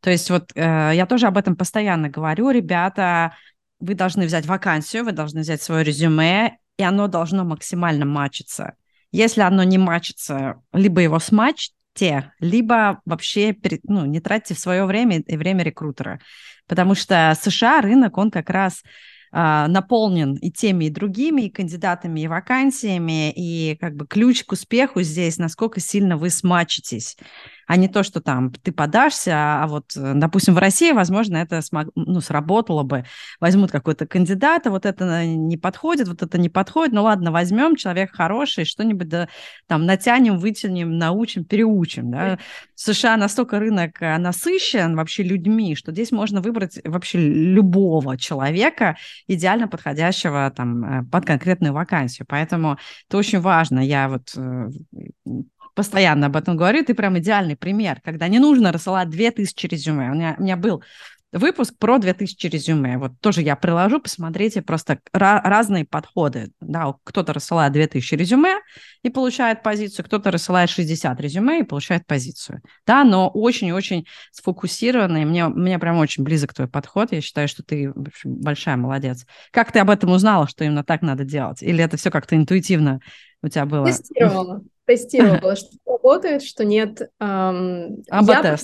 То есть вот э, я тоже об этом постоянно говорю, ребята, вы должны взять вакансию, вы должны взять свое резюме, и оно должно максимально матчиться. Если оно не матчится, либо его смачьте, либо вообще ну, не тратьте свое время и время рекрутера. Потому что США рынок, он как раз а, наполнен и теми, и другими, и кандидатами, и вакансиями, и как бы ключ к успеху здесь, насколько сильно вы смачитесь а не то, что там ты подашься, а, вот, э, допустим, в России, возможно, это смог, ну, сработало бы. Возьмут какой-то кандидата, вот это не подходит, вот это не подходит, ну ладно, возьмем, человек хороший, что-нибудь да, там натянем, вытянем, научим, переучим. Да? В США настолько рынок э, насыщен вообще людьми, что здесь можно выбрать вообще любого человека, идеально подходящего там э, под конкретную вакансию. Поэтому это очень важно. Я вот постоянно об этом говорю, ты прям идеальный пример, когда не нужно рассылать 2000 резюме. У меня, у меня был выпуск про 2000 резюме. Вот тоже я приложу, посмотрите, просто разные подходы. Да, кто-то рассылает 2000 резюме и получает позицию, кто-то рассылает 60 резюме и получает позицию. Да, но очень-очень сфокусированный. Мне, мне прям очень близок твой подход. Я считаю, что ты большая молодец. Как ты об этом узнала, что именно так надо делать? Или это все как-то интуитивно у тебя было? Тестировала тестировала, что работает, что нет. Эм, я,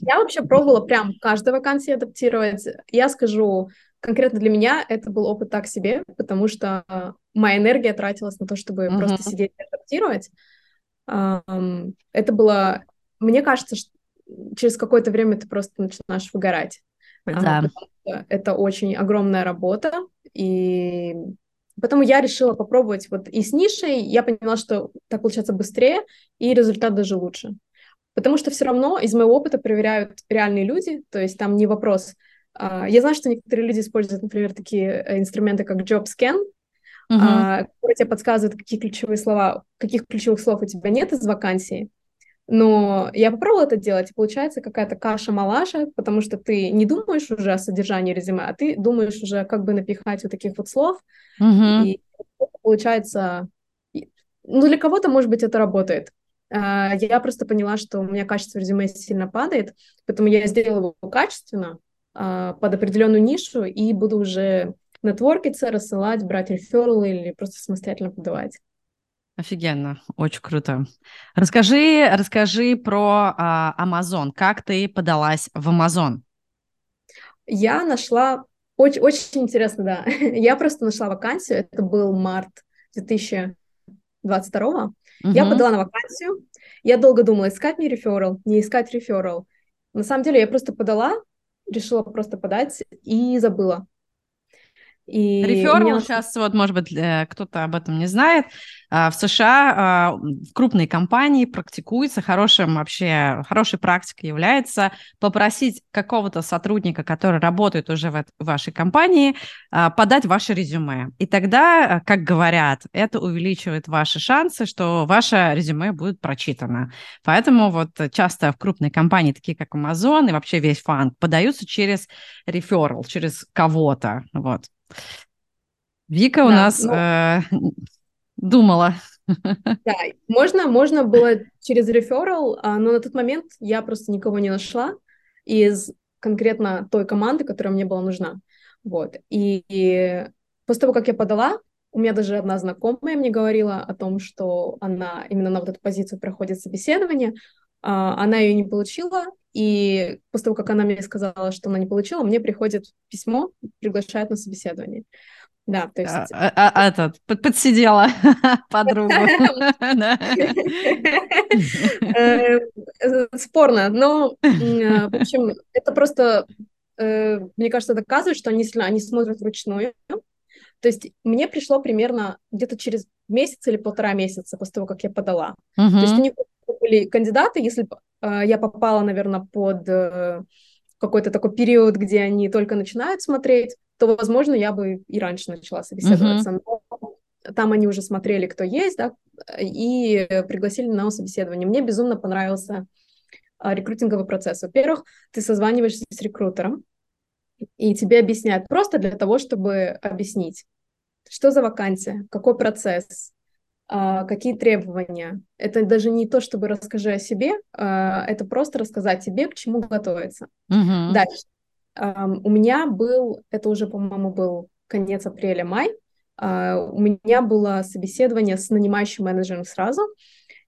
я вообще пробовала прям каждой вакансии адаптировать. Я скажу, конкретно для меня это был опыт так себе, потому что моя энергия тратилась на то, чтобы uh-huh. просто сидеть и адаптировать. Эм, это было, мне кажется, что через какое-то время ты просто начинаешь выгорать. Да. Это очень огромная работа, и Поэтому я решила попробовать вот и с нишей, я поняла, что так получается быстрее, и результат даже лучше. Потому что все равно из моего опыта проверяют реальные люди, то есть там не вопрос. Uh, я знаю, что некоторые люди используют, например, такие э, инструменты, как JobScan, uh-huh. uh, которые тебе подсказывают, какие ключевые слова, каких ключевых слов у тебя нет из вакансии, но я попробовала это делать, и получается какая-то каша-малаша, потому что ты не думаешь уже о содержании резюме, а ты думаешь уже, как бы напихать вот таких вот слов. Mm-hmm. И получается... Ну, для кого-то, может быть, это работает. А, я просто поняла, что у меня качество резюме сильно падает, поэтому я сделала его качественно, а, под определенную нишу, и буду уже нетворкиться, рассылать, брать рефералы или просто самостоятельно подавать. Офигенно, очень круто. Расскажи, расскажи про а, Amazon. Как ты подалась в Amazon? Я нашла очень, очень интересно, да. Я просто нашла вакансию. Это был март 2022. Угу. Я подала на вакансию. Я долго думала, искать мне реферал, не искать реферал. На самом деле я просто подала, решила просто подать и забыла. И Реферал меня... сейчас, вот, может быть, кто-то об этом не знает, а, в США а, в крупной компании практикуется хорошим вообще, хорошей практикой является попросить какого-то сотрудника, который работает уже в вашей компании, а, подать ваше резюме. И тогда, как говорят, это увеличивает ваши шансы, что ваше резюме будет прочитано. Поэтому вот часто в крупной компании, такие как Amazon и вообще весь фанд, подаются через реферал, через кого-то. Вот. Вика у да, нас ну... э, думала. Да, можно, можно было через реферал, но на тот момент я просто никого не нашла из конкретно той команды, которая мне была нужна. Вот. И, и после того, как я подала, у меня даже одна знакомая мне говорила о том, что она именно на вот эту позицию проходит собеседование, а, она ее не получила, и после того, как она мне сказала, что она не получила, мне приходит письмо, приглашает на собеседование. Да, то есть... А, а, а этот, подсидела подругу. Э, спорно, но, в общем, это просто, э, мне кажется, доказывает, что они сильно, они смотрят вручную. То есть мне пришло примерно где-то через месяц или полтора месяца после того, как я подала. То есть у них были кандидаты, если я попала, наверное, под какой-то такой период, где они только начинают смотреть, то, возможно, я бы и раньше начала собеседоваться. Mm-hmm. Но там они уже смотрели, кто есть, да, и пригласили на собеседование. Мне безумно понравился а, рекрутинговый процесс. Во-первых, ты созваниваешься с рекрутером, и тебе объясняют просто для того, чтобы объяснить, что за вакансия, какой процесс, а, какие требования. Это даже не то, чтобы расскажи о себе, а, это просто рассказать тебе, к чему готовиться. Mm-hmm. Дальше. У меня был, это уже, по-моему, был конец апреля-май, а, у меня было собеседование с нанимающим менеджером сразу.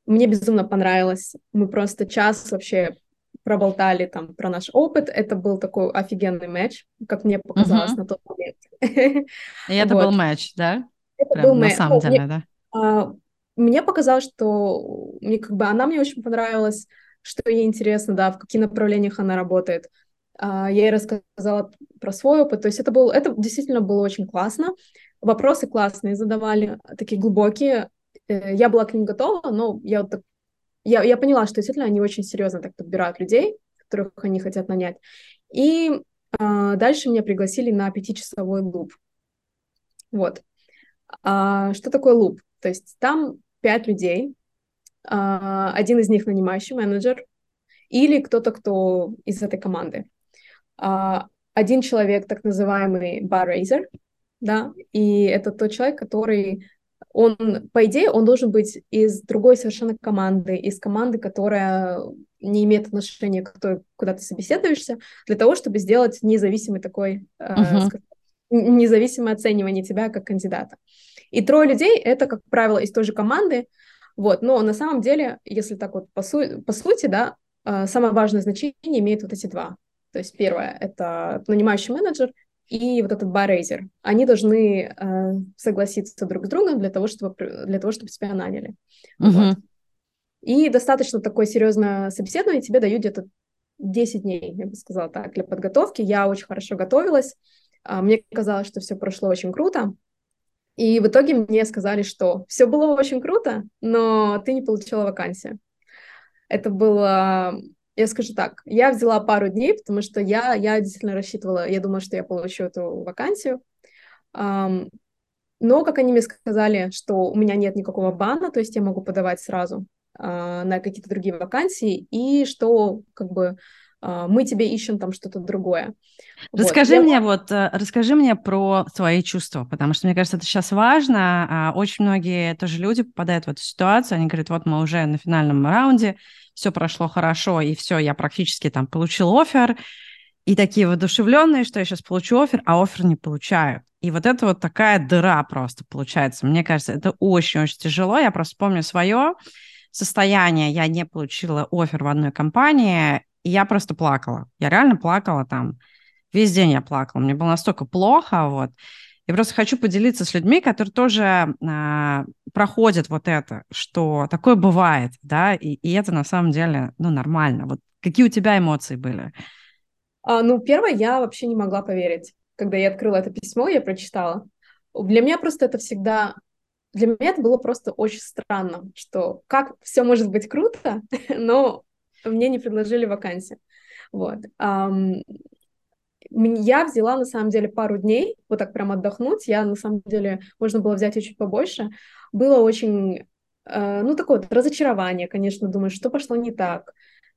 Мне безумно понравилось. Мы просто час вообще проболтали там про наш опыт. Это был такой офигенный матч, как мне показалось uh-huh. на тот момент. И это вот. был матч, да? Это Прям был. На самом деле, мне, да? А, мне показалось, что мне как бы она мне очень понравилась, что ей интересно, да, в каких направлениях она работает. А, я ей рассказала про свой опыт, то есть это, был, это действительно было очень классно. Вопросы классные задавали, такие глубокие. Э, я была к ним готова, но я, вот так, я, я поняла, что действительно они очень серьезно так подбирают людей, которых они хотят нанять. И а, дальше меня пригласили на пятичасовой луп. Вот. А, что такое луп? То есть там пять людей, а, один из них нанимающий менеджер или кто-то, кто из этой команды. А, один человек, так называемый баррейзер, да, и это тот человек, который, он, по идее, он должен быть из другой совершенно команды, из команды, которая не имеет отношения к той, куда ты собеседуешься, для того, чтобы сделать независимый такой, uh-huh. э, независимое оценивание тебя как кандидата. И трое людей — это, как правило, из той же команды, вот, но на самом деле, если так вот по, су- по сути, да, э, самое важное значение имеют вот эти два. То есть первое — это нанимающий менеджер и вот этот баррейзер. Они должны э, согласиться друг с другом для того, чтобы, для того, чтобы тебя наняли. Uh-huh. Вот. И достаточно такое серьезное собеседование тебе дают где-то 10 дней, я бы сказала так, для подготовки. Я очень хорошо готовилась. А, мне казалось, что все прошло очень круто. И в итоге мне сказали, что все было очень круто, но ты не получила вакансию. Это было я скажу так, я взяла пару дней, потому что я, я действительно рассчитывала, я думала, что я получу эту вакансию. Но, как они мне сказали, что у меня нет никакого бана, то есть я могу подавать сразу uh, на какие-то другие вакансии, и что как бы мы тебе ищем там что-то другое. Расскажи вот. мне вот, э, расскажи мне про свои чувства, потому что мне кажется, это сейчас важно. А очень многие тоже люди попадают в эту ситуацию, они говорят, вот мы уже на финальном раунде, все прошло хорошо, и все, я практически там получил офер, и такие воодушевленные, что я сейчас получу офер, а офер не получаю. И вот это вот такая дыра просто получается. Мне кажется, это очень-очень тяжело. Я просто помню свое состояние. Я не получила офер в одной компании, и я просто плакала. Я реально плакала там. Весь день я плакала. Мне было настолько плохо, вот. Я просто хочу поделиться с людьми, которые тоже а, проходят вот это, что такое бывает, да, и, и это на самом деле, ну, нормально. Вот какие у тебя эмоции были? А, ну, первое, я вообще не могла поверить. Когда я открыла это письмо, я прочитала. Для меня просто это всегда... Для меня это было просто очень странно, что как все может быть круто, но мне не предложили вакансию. Вот. Я взяла, на самом деле, пару дней, вот так прям отдохнуть. Я, на самом деле, можно было взять чуть побольше. Было очень, э, ну, такое вот разочарование, конечно, думаю, что пошло не так.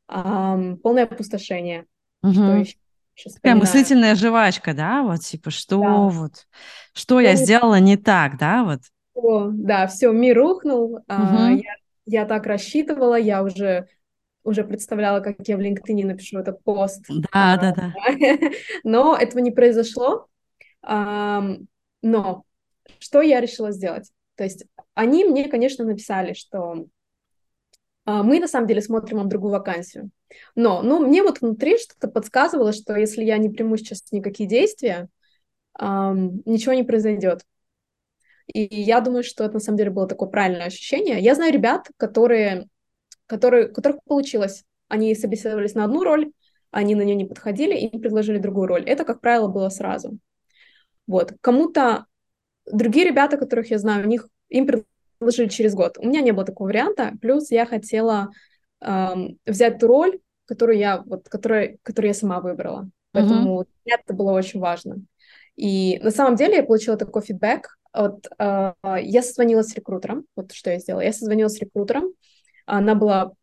Полное опустошение. Угу. Что еще? Такая мыслительная жвачка, да, вот типа что да. вот, что я сделала не так, да, вот. О, да, все, мир рухнул, угу. а, я, я так рассчитывала, я уже уже представляла, как я в LinkedIn напишу этот пост. Да, да, да. Но этого не произошло. Но что я решила сделать? То есть они мне, конечно, написали, что а, мы на самом деле смотрим вам другую вакансию. Но, ну, мне вот внутри что-то подсказывало, что если я не приму сейчас никакие действия, ничего не произойдет. И я думаю, что это на самом деле было такое правильное ощущение. Я знаю ребят, которые, которые, у которых получилось. Они собеседовались на одну роль, они на нее не подходили, и предложили другую роль. Это, как правило, было сразу. Вот. Кому-то другие ребята, которых я знаю, у них им предложили через год. У меня не было такого варианта. Плюс я хотела эм, взять ту роль, которую я вот, которую, которую я сама выбрала. Поэтому mm-hmm. это было очень важно. И на самом деле я получила такой фидбэк вот, э, я созвонилась с рекрутером, вот что я сделала. Я созвонилась с рекрутером, она была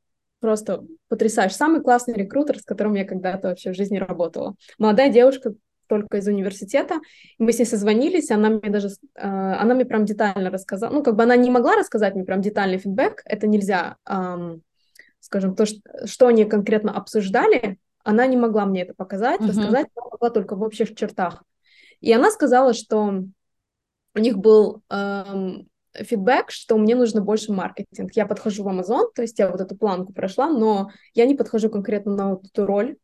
просто потрясающая. Самый классный рекрутер, с которым я когда-то вообще в жизни работала. Молодая девушка, только из университета. Мы с ней созвонились, она мне даже, э, она мне прям детально рассказала, ну, как бы она не могла рассказать мне прям детальный фидбэк, это нельзя, э, скажем, то, что, что они конкретно обсуждали, она не могла мне это показать, uh-huh. рассказать, она могла только в общих чертах. И она сказала, что у них был эм, фидбэк, что мне нужно больше маркетинг. Я подхожу в Amazon, то есть я вот эту планку прошла, но я не подхожу конкретно на вот эту роль.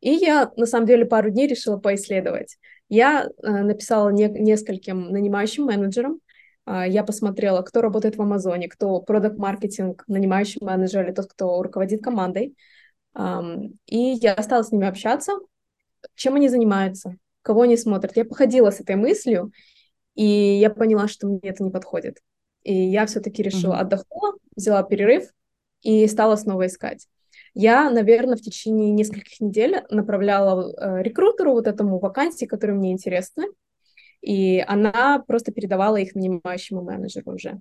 И я, на самом деле, пару дней решила поисследовать. Я э, написала не, нескольким нанимающим менеджерам, э, я посмотрела, кто работает в Амазоне, кто продукт-маркетинг, нанимающий менеджер или тот, кто руководит командой. И я стала с ними общаться, чем они занимаются, кого они смотрят. Я походила с этой мыслью, и я поняла, что мне это не подходит. И я все-таки решила, mm-hmm. отдохнула, взяла перерыв и стала снова искать. Я, наверное, в течение нескольких недель направляла э, рекрутеру вот этому вакансии, которые мне интересны, и она просто передавала их нанимающему менеджеру уже.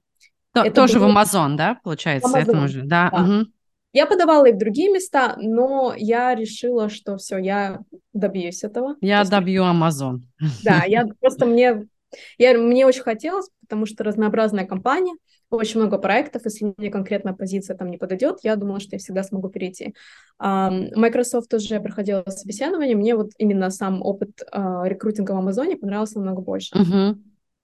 То, это тоже было... в Amazon, да, получается? Amazon. Это уже, да. да. Угу. Я подавала и в другие места, но я решила, что все, я добьюсь этого. Я просто... добью Amazon. Да, я просто мне я, мне очень хотелось, потому что разнообразная компания, очень много проектов, если мне конкретная позиция там не подойдет, я думала, что я всегда смогу перейти. Microsoft тоже проходила собеседование, мне вот именно сам опыт uh, рекрутинга в Амазоне понравился намного больше. Uh-huh.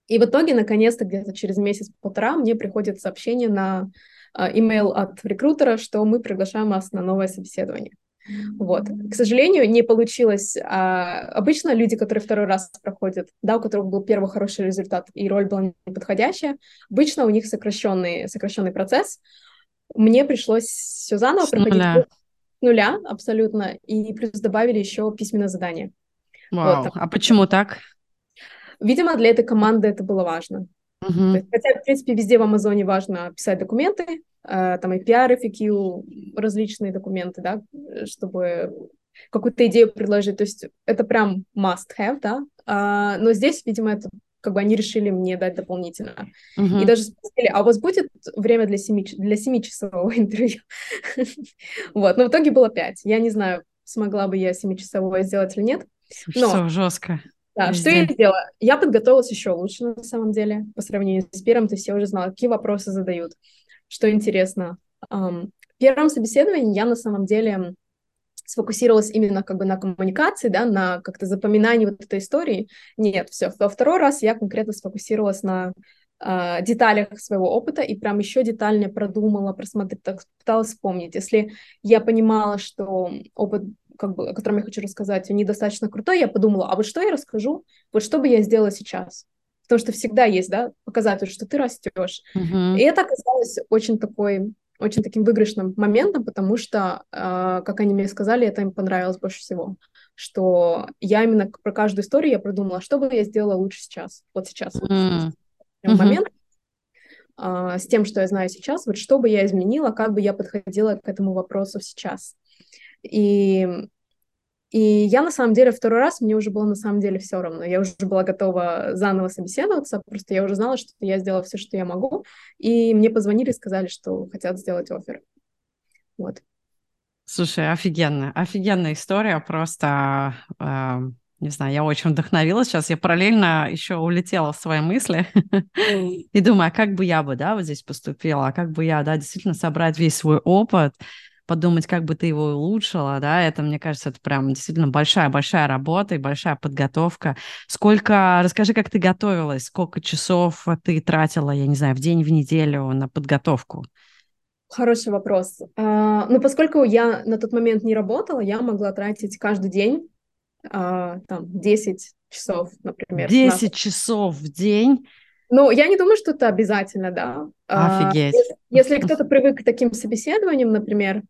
И в итоге, наконец-то, где-то через месяц-полтора мне приходит сообщение на uh, email от рекрутера, что мы приглашаем вас на новое собеседование. Вот. К сожалению, не получилось. А, обычно люди, которые второй раз проходят, да, у которых был первый хороший результат и роль была неподходящая, обычно у них сокращенный, сокращенный процесс. Мне пришлось все заново с проходить. Нуля. нуля, абсолютно. И плюс добавили еще письменное задание. Вау. Вот. А почему так? Видимо, для этой команды это было важно. Угу. Хотя, в принципе, везде в Амазоне важно писать документы, там и PR, FAQ, различные документы, да, чтобы какую-то идею предложить. То есть это прям must-have, да. А, но здесь, видимо, это как бы они решили мне дать дополнительно. Uh-huh. И даже спросили, а у вас будет время для семи, для семичасового интервью? вот, но в итоге было пять. Я не знаю, смогла бы я семичасовое сделать или нет. Но... жестко. Да, что я сделала? Я подготовилась еще лучше, на самом деле, по сравнению с первым. То есть я уже знала, какие вопросы задают, что интересно. В первом собеседовании я на самом деле сфокусировалась именно как бы на коммуникации, да, на как-то запоминании вот этой истории. Нет, все. Во второй раз я конкретно сфокусировалась на э, деталях своего опыта и прям еще детальнее продумала, просмотрела, пыталась вспомнить. Если я понимала, что опыт как бы, о котором я хочу рассказать, он недостаточно крутой, я подумала, а вот что я расскажу, вот что бы я сделала сейчас? Потому что всегда есть, да, показатель, что ты растешь. Uh-huh. И это оказалось очень такой, очень таким выигрышным моментом, потому что, э, как они мне сказали, это им понравилось больше всего, что я именно про каждую историю я продумала, что бы я сделала лучше сейчас, вот сейчас, uh-huh. вот, момент, э, с тем, что я знаю сейчас, вот что бы я изменила, как бы я подходила к этому вопросу сейчас. И, и я на самом деле второй раз, мне уже было на самом деле все равно. Я уже была готова заново собеседоваться, просто я уже знала, что я сделала все, что я могу. И мне позвонили и сказали, что хотят сделать офер. Вот. Слушай, офигенно, офигенная история, просто, э, не знаю, я очень вдохновилась сейчас, я параллельно еще улетела в свои мысли и думаю, а как бы я бы, да, вот здесь поступила, а как бы я, да, действительно собрать весь свой опыт, подумать, как бы ты его улучшила, да, это, мне кажется, это прям действительно большая-большая работа и большая подготовка. Сколько, расскажи, как ты готовилась, сколько часов ты тратила, я не знаю, в день, в неделю на подготовку? Хороший вопрос. А, ну, поскольку я на тот момент не работала, я могла тратить каждый день а, там 10 часов, например. 10 на... часов в день? Ну, я не думаю, что это обязательно, да. А, Офигеть. Если, если кто-то привык к таким собеседованиям, например,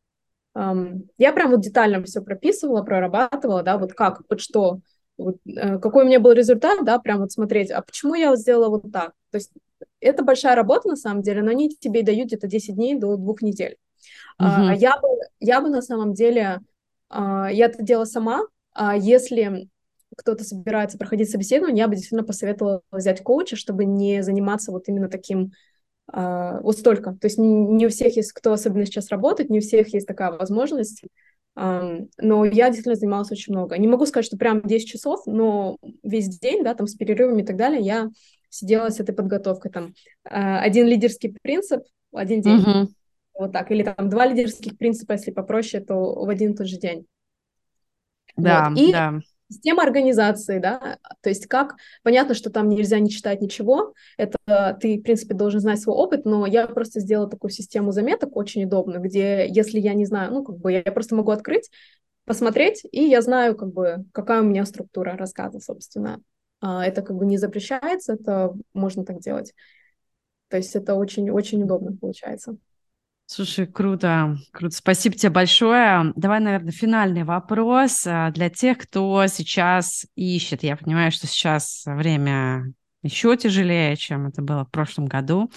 я прям вот детально все прописывала, прорабатывала, да, вот как, вот что, вот, uh, какой у меня был результат, да, прям вот смотреть, а почему я сделала вот так. То есть это большая работа на самом деле, но они тебе дают где-то 10 дней до двух недель. Uh-huh. Uh, я, бы, я бы на самом деле, uh, я это делала сама, а если кто-то собирается проходить собеседование, я бы действительно посоветовала взять коуча, чтобы не заниматься вот именно таким Uh, вот столько. То есть не, не у всех есть, кто особенно сейчас работает, не у всех есть такая возможность. Um, но я действительно занималась очень много. Не могу сказать, что прям 10 часов, но весь день, да, там с перерывами и так далее, я сидела с этой подготовкой. Там uh, один лидерский принцип, один день. Uh-huh. Вот так. Или там два лидерских принципа, если попроще, то в один и тот же день. Да, вот. И да. Система организации, да, то есть как, понятно, что там нельзя не читать ничего, это ты, в принципе, должен знать свой опыт, но я просто сделала такую систему заметок очень удобную, где, если я не знаю, ну, как бы я просто могу открыть, посмотреть, и я знаю, как бы, какая у меня структура рассказа, собственно. А, это как бы не запрещается, это можно так делать. То есть это очень-очень удобно получается. Слушай, круто, круто. Спасибо тебе большое. Давай, наверное, финальный вопрос а, для тех, кто сейчас ищет. Я понимаю, что сейчас время еще тяжелее, чем это было в прошлом году,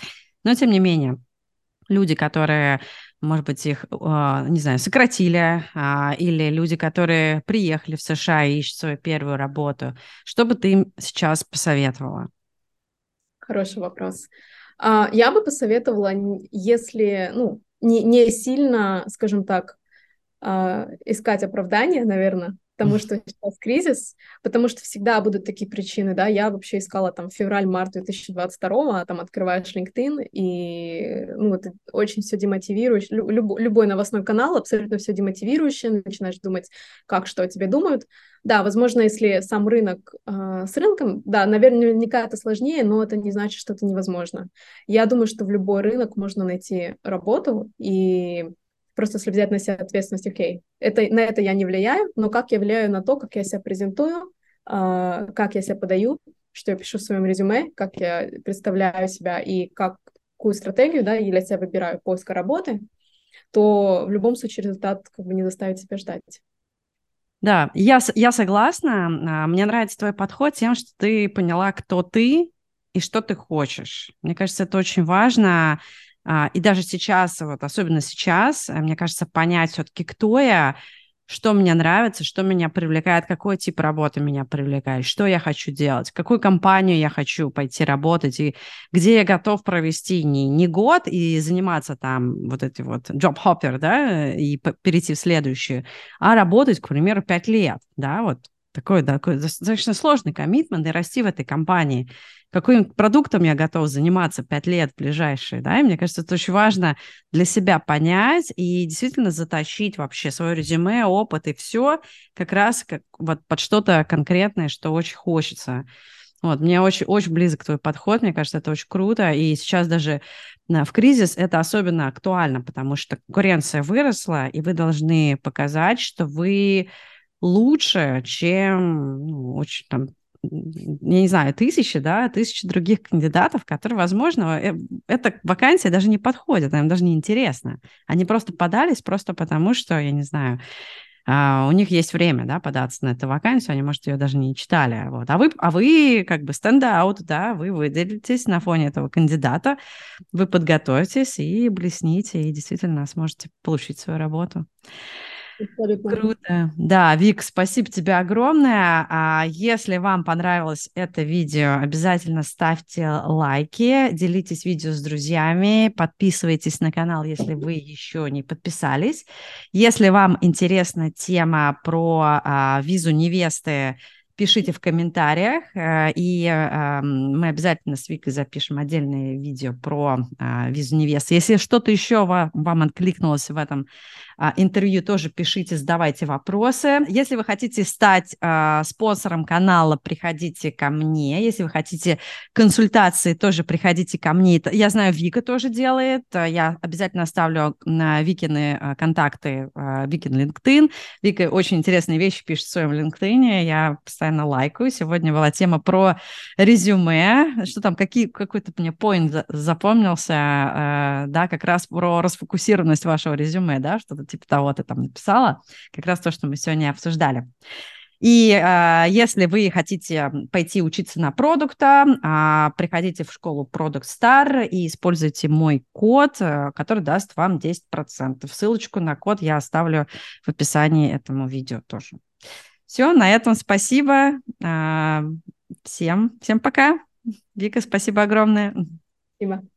но тем не менее, люди, которые, может быть, их, а, не знаю, сократили, а, или люди, которые приехали в США и ищут свою первую работу, что бы ты им сейчас посоветовала? Хороший вопрос. Я бы посоветовала, если, ну, не, не сильно, скажем так, а, искать оправдания, наверное, потому что сейчас кризис, потому что всегда будут такие причины, да, я вообще искала там февраль-март 2022, а там открываешь LinkedIn, и, ну, это очень все демотивируешь, люб, любой новостной канал абсолютно все демотивирующее, начинаешь думать, как, что о тебе думают. Да, возможно, если сам рынок э, с рынком, да, наверняка это сложнее, но это не значит, что это невозможно. Я думаю, что в любой рынок можно найти работу, и просто если взять на себя ответственность, окей, это, на это я не влияю, но как я влияю на то, как я себя презентую, э, как я себя подаю, что я пишу в своем резюме, как я представляю себя и как, какую стратегию да, я для себя выбираю поиска работы, то в любом случае результат как бы не заставит себя ждать. Да, я, я согласна. А, мне нравится твой подход тем, что ты поняла, кто ты и что ты хочешь. Мне кажется, это очень важно и даже сейчас, вот особенно сейчас, э, мне кажется, понять все-таки, кто я, что мне нравится, что меня привлекает, какой тип работы меня привлекает, что я хочу делать, какую компанию я хочу пойти работать, и где я готов провести не, не год и заниматься там вот эти вот job hopper, да, и перейти в следующую, а работать, к примеру, пять лет, да, вот такой, такой достаточно сложный коммитмент и расти в этой компании каким продуктом я готов заниматься пять лет ближайшие, да, и мне кажется, это очень важно для себя понять и действительно заточить вообще свое резюме, опыт и все как раз как, вот под что-то конкретное, что очень хочется. Вот, мне очень, очень близок твой подход, мне кажется, это очень круто, и сейчас даже в кризис это особенно актуально, потому что конкуренция выросла, и вы должны показать, что вы лучше, чем ну, очень там я не знаю, тысячи, да, тысячи других кандидатов, которые, возможно, э, эта вакансия даже не подходит, им даже не интересно. Они просто подались просто потому, что, я не знаю, Uh, у них есть время, да, податься на эту вакансию, они, может, ее даже не читали, вот. А вы, а вы как бы стендаут, да, вы выделитесь на фоне этого кандидата, вы подготовитесь и блесните, и действительно сможете получить свою работу. Круто. Да, Вик, спасибо тебе огромное. А если вам понравилось это видео, обязательно ставьте лайки, делитесь видео с друзьями, подписывайтесь на канал, если вы еще не подписались. Если вам интересна тема про а, визу невесты, пишите в комментариях, э, и э, мы обязательно с Викой запишем отдельное видео про э, визу невесты. Если что-то еще вам, откликнулось в этом а, интервью, тоже пишите, задавайте вопросы. Если вы хотите стать а, спонсором канала, приходите ко мне. Если вы хотите консультации, тоже приходите ко мне. Я знаю, Вика тоже делает. Я обязательно оставлю на Викины контакты, Викин LinkedIn. Вика очень интересные вещи пишет в своем LinkedIn. Я постоянно лайкаю. Сегодня была тема про резюме. Что там, какие, какой-то мне поинт запомнился, да, как раз про расфокусированность вашего резюме, да, что-то типа того ты там написала, как раз то, что мы сегодня обсуждали. И э, если вы хотите пойти учиться на продукта, э, приходите в школу Product Star и используйте мой код, э, который даст вам 10%. Ссылочку на код я оставлю в описании этому видео тоже. Все, на этом спасибо. Э, всем, всем пока. Вика, спасибо огромное. Спасибо.